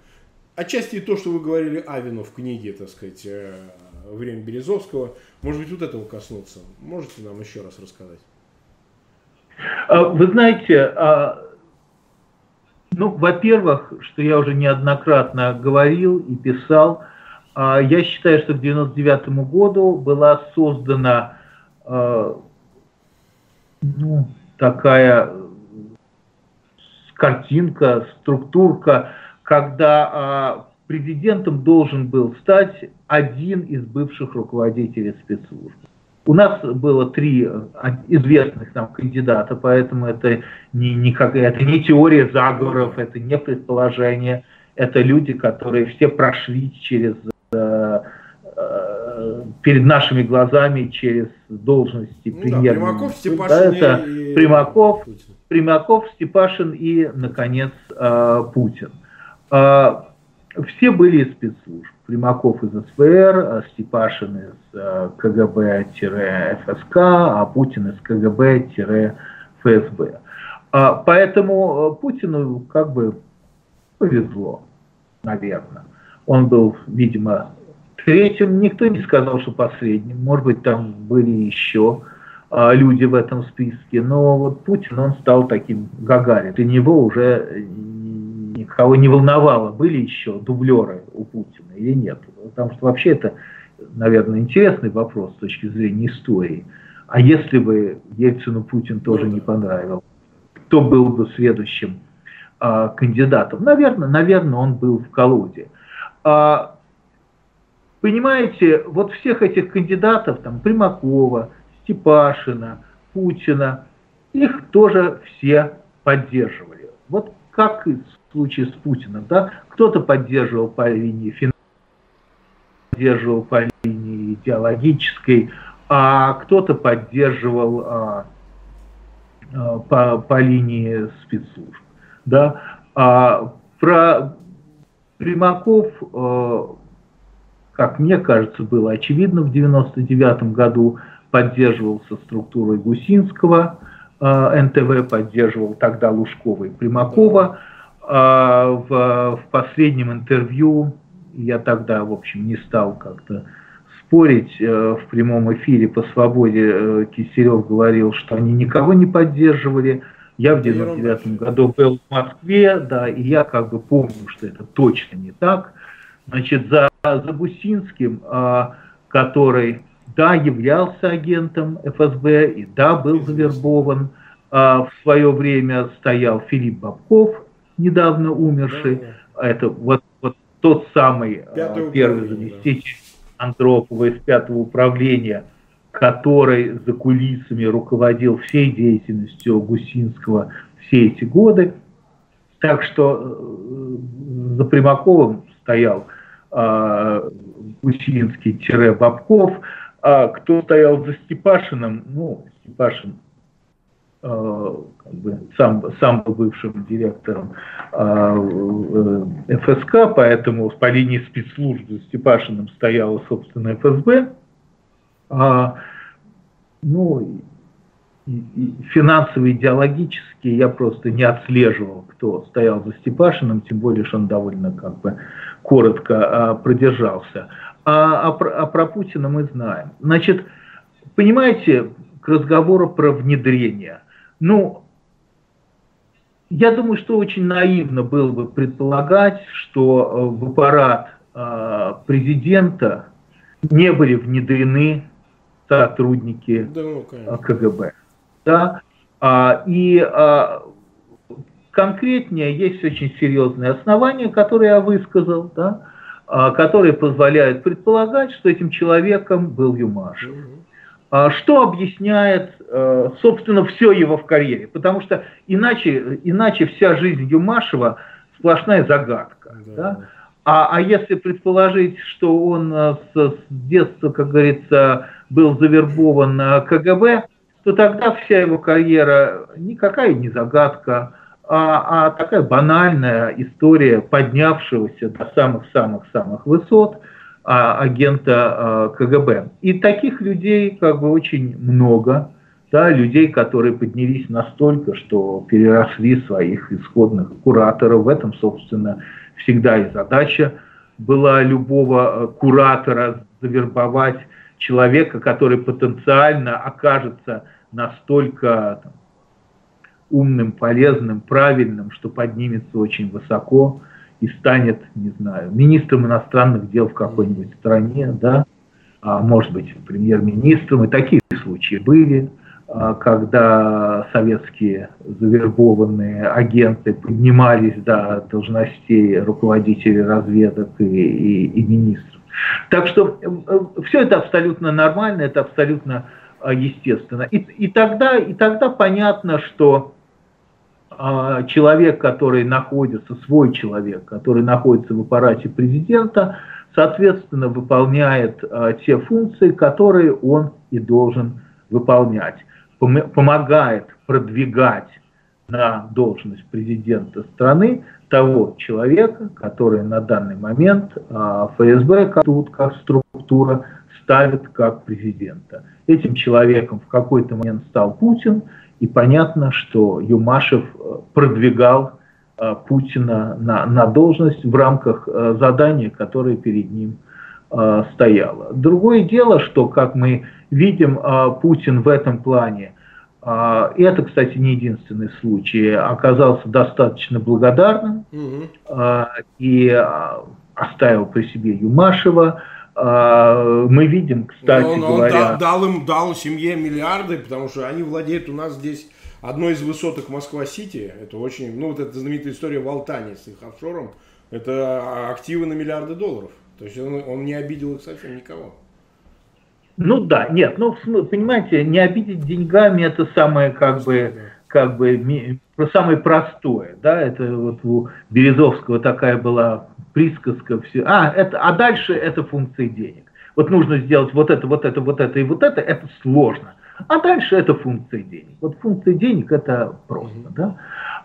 Отчасти то, что вы говорили Авину в книге, так сказать, э, время Березовского. Может быть, вот этого коснуться. Можете нам еще раз рассказать? А, вы знаете, а, ну, во-первых, что я уже неоднократно говорил и писал, а, я считаю, что к 99 году была создана ну, такая картинка, структурка, когда президентом должен был стать один из бывших руководителей спецслужб. У нас было три а, известных нам кандидата, поэтому это не, не, как, это не теория заговоров, это не предположение, это люди, которые все прошли через э, э, перед нашими глазами через должности ну, премьер да, Примаков, Степашин да, это и... Примаков, Примаков, Степашин и, наконец, э, Путин. Э, все были из спецслужб. Примаков из СВР, а Степашин из э, КГБ-ФСК, а Путин из КГБ-ФСБ. А, поэтому э, Путину как бы повезло, наверное. Он был, видимо, третьим, никто не сказал, что последним. Может быть, там были еще а, люди в этом списке, но вот Путин, он стал таким Гагарин. Для него уже никого не волновало, были еще дублеры у Путина или нет. Потому что вообще это, наверное, интересный вопрос с точки зрения истории. А если бы Ельцину Путин тоже не понравился, кто был бы следующим а, кандидатом? Наверное, наверное, он был в колоде. А, понимаете, вот всех этих кандидатов, там, Примакова, Степашина, Путина, их тоже все поддерживали. Вот как случае с Путиным, да, кто-то поддерживал по линии финансовой, поддерживал по линии идеологической, а кто-то поддерживал а, а, по, по линии спецслужб. Да? А про Примаков, а, как мне кажется, было очевидно в 1999 году, поддерживался структурой Гусинского, а, НТВ поддерживал тогда Лужкова и Примакова. А в, в последнем интервью я тогда, в общем, не стал как-то спорить э, в прямом эфире по свободе. Э, Кисерев говорил, что они никого не поддерживали. Я в 99 году был в Москве, да, и я как бы помню, что это точно не так. Значит, за, за Гусинским, а, который, да, являлся агентом ФСБ и да, был завербован, а, в свое время стоял Филипп Бабков, недавно умерший. Да, Это вот, вот тот самый а, первый заместитель Андропова из пятого управления, который за кулисами руководил всей деятельностью Гусинского все эти годы. Так что э, за Примаковым стоял э, Гусинский-Бабков, а кто стоял за Степашиным, ну, Степашин как бы, сам, сам был бывшим директором э, э ФСК, поэтому по линии спецслужбы Степашиным стояла, собственно, ФСБ. А, ну, и, и финансово-идеологически я просто не отслеживал, кто стоял за Степашиным, тем более, что он довольно как бы коротко а, продержался. А, а, про, а про Путина мы знаем. Значит, понимаете, к разговору про внедрение – ну, я думаю, что очень наивно было бы предполагать, что э, в аппарат э, президента не были внедрены сотрудники да, ну, э, КГБ. Да? А, и а, конкретнее есть очень серьезные основания, которые я высказал, да, а, которые позволяют предполагать, что этим человеком был Юмашев. Угу. А, что объясняет, э, собственно, все его в карьере. Потому что иначе, иначе вся жизнь Юмашева сплошная загадка. Да. Да? А, а если предположить, что он э, с, с детства, как говорится, был завербован КГБ, то тогда вся его карьера никакая не загадка, а, а такая банальная история поднявшегося до самых-самых-самых высот – агента а, КГБ. И таких людей как бы очень много, да, людей, которые поднялись настолько, что переросли своих исходных кураторов. В этом, собственно, всегда и задача была любого а, куратора завербовать человека, который потенциально окажется настолько там, умным, полезным, правильным, что поднимется очень высоко и станет, не знаю, министром иностранных дел в какой-нибудь стране, да, а может быть, премьер-министром. И такие случаи были, а, когда советские завербованные агенты поднимались до должностей руководителей разведок и, и, и министров. Так что э, э, все это абсолютно нормально, это абсолютно а, естественно. И, и, тогда, и тогда понятно, что человек, который находится, свой человек, который находится в аппарате президента, соответственно, выполняет а, те функции, которые он и должен выполнять. Помогает продвигать на должность президента страны того человека, который на данный момент а, ФСБ тут как структура ставит как президента. Этим человеком в какой-то момент стал Путин – и понятно, что Юмашев э, продвигал э, Путина на, на должность в рамках э, задания, которое перед ним стояло. Другое дело, что, как мы видим, Путин в этом плане, это, кстати, не единственный случай, оказался достаточно благодарным угу. и оставил при себе Юмашева, мы видим, кстати но, но говоря... Он дал, им, дал семье миллиарды, потому что они владеют у нас здесь одной из высоток Москва-Сити. Это очень, ну вот эта знаменитая история в Алтане с их офшором. Это активы на миллиарды долларов. То есть он, он не обидел их совсем никого. Ну да, нет, ну понимаете, не обидеть деньгами это самое как бы как бы самое простое, да, это вот у Березовского такая была присказка, все, а, это, а дальше это функции денег. Вот нужно сделать вот это, вот это, вот это и вот это, это сложно. А дальше это функция денег. Вот функция денег это просто, да.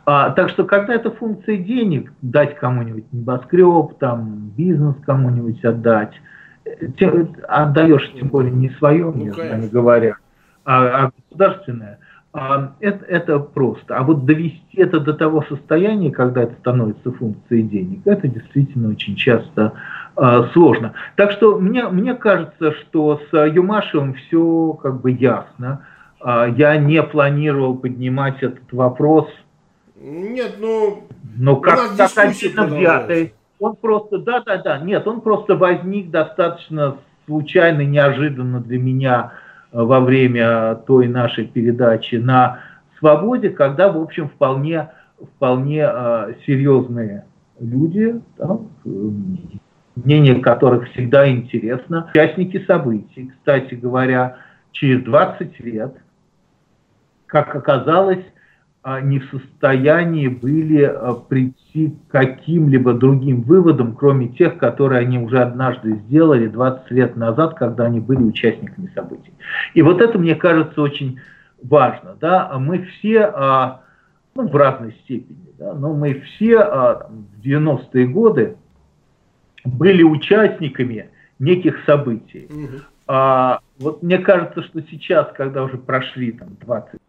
А, так что, когда это функция денег, дать кому-нибудь небоскреб, там, бизнес кому-нибудь отдать, э, те, отдаешь, тем более не свое, ну, не говоря, а, а государственное, это, это просто. А вот довести это до того состояния, когда это становится функцией денег, это действительно очень часто а, сложно. Так что мне, мне кажется, что с Юмашевым все как бы ясно. А, я не планировал поднимать этот вопрос – нет, ну... Ну, как, как отдельно взятый. Он просто, да-да-да, нет, он просто возник достаточно случайно, неожиданно для меня э, во время той нашей передачи на свободе, когда, в общем, вполне, вполне э, серьезные люди, да, мнение которых всегда интересно, участники событий, кстати говоря, через 20 лет, как оказалось, а, не в состоянии были а, прийти к каким-либо другим выводам, кроме тех, которые они уже однажды сделали 20 лет назад, когда они были участниками событий. И вот это, мне кажется, очень важно. Да? Мы все, а, ну, в разной степени, да, но мы все в 90-е годы были участниками неких событий. Угу. А, вот мне кажется, что сейчас, когда уже прошли там 20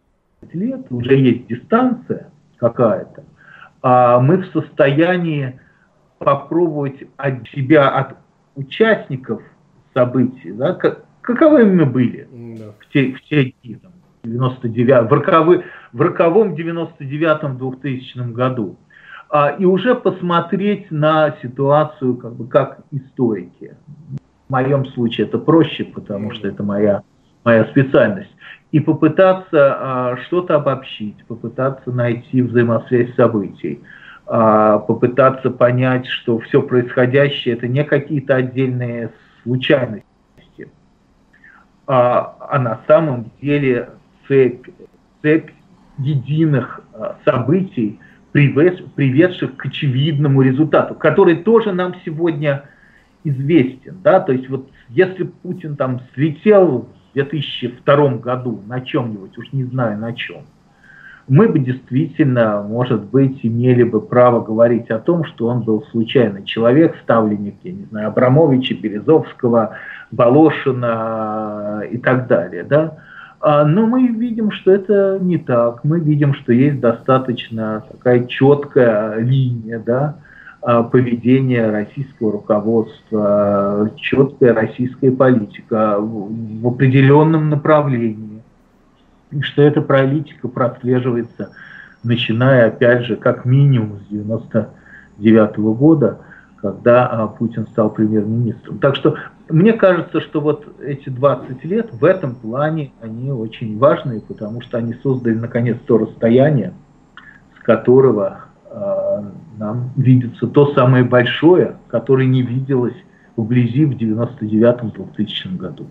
лет, уже есть дистанция какая-то, а мы в состоянии попробовать от себя, от участников событий, да, как, каковы мы были да. в, те, в те дни, там, 99, в, роковы, в роковом 99-м 2000 году, а, и уже посмотреть на ситуацию как бы как историки. В моем случае это проще, потому что это моя, моя специальность и попытаться а, что-то обобщить, попытаться найти взаимосвязь событий, а, попытаться понять, что все происходящее это не какие-то отдельные случайности, а, а на самом деле цепь, цепь единых а, событий, приведших к очевидному результату, который тоже нам сегодня известен. Да? То есть вот если Путин там слетел 2002 году на чем-нибудь, уж не знаю на чем, мы бы действительно, может быть, имели бы право говорить о том, что он был случайный человек, ставленник, я не знаю, Абрамовича, Березовского, Волошина и так далее, да. А, но мы видим, что это не так. Мы видим, что есть достаточно такая четкая линия, да, поведение российского руководства, четкая российская политика в определенном направлении. Что эта политика прослеживается, начиная, опять же, как минимум с 99 -го года, когда а, Путин стал премьер-министром. Так что мне кажется, что вот эти 20 лет в этом плане они очень важные, потому что они создали наконец то расстояние, с которого Э, нам видится то самое большое, которое не виделось вблизи в 99-2000 году.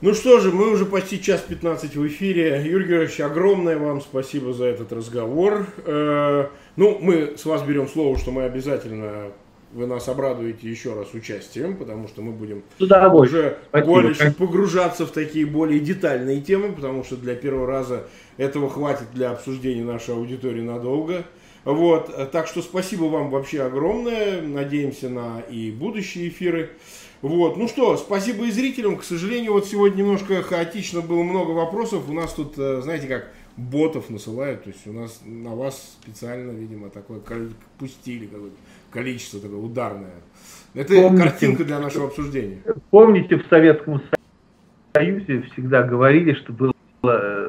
Ну что же, мы уже почти час 15 в эфире. Юрий Георгиевич, огромное вам спасибо за этот разговор. Э, ну, мы с вас берем слово, что мы обязательно вы нас обрадуете еще раз участием, потому что мы будем уже больше погружаться в такие более детальные темы, потому что для первого раза этого хватит для обсуждения нашей аудитории надолго. Вот, так что спасибо вам вообще огромное. Надеемся на и будущие эфиры. Вот, ну что, спасибо и зрителям. К сожалению, вот сегодня немножко хаотично было много вопросов. У нас тут, э, знаете как, ботов насылают. То есть у нас на вас специально, видимо, такое пустили какое-то количество такое ударное. Это помните, картинка для нашего обсуждения. Помните, в Советском Союзе всегда говорили, что было,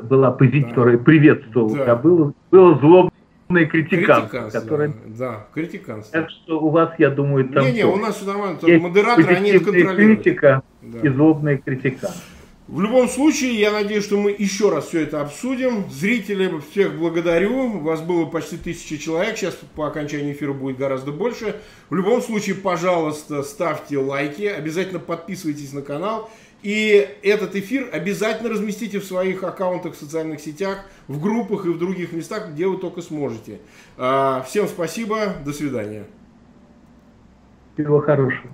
была позиция, да. которая приветствовала, да. а было, было злобно критиканство, которое... Да, критиканство. Так что у вас, я думаю, там... Не-не, у нас все нормально, есть модераторы, они это контролируют. критика да. и злобные критиканство. В любом случае, я надеюсь, что мы еще раз все это обсудим. Зрители, всех благодарю. У вас было почти тысяча человек. Сейчас по окончании эфира будет гораздо больше. В любом случае, пожалуйста, ставьте лайки. Обязательно подписывайтесь на канал. И этот эфир обязательно разместите в своих аккаунтах в социальных сетях, в группах и в других местах, где вы только сможете. А, всем спасибо. До свидания. Всего хорошего.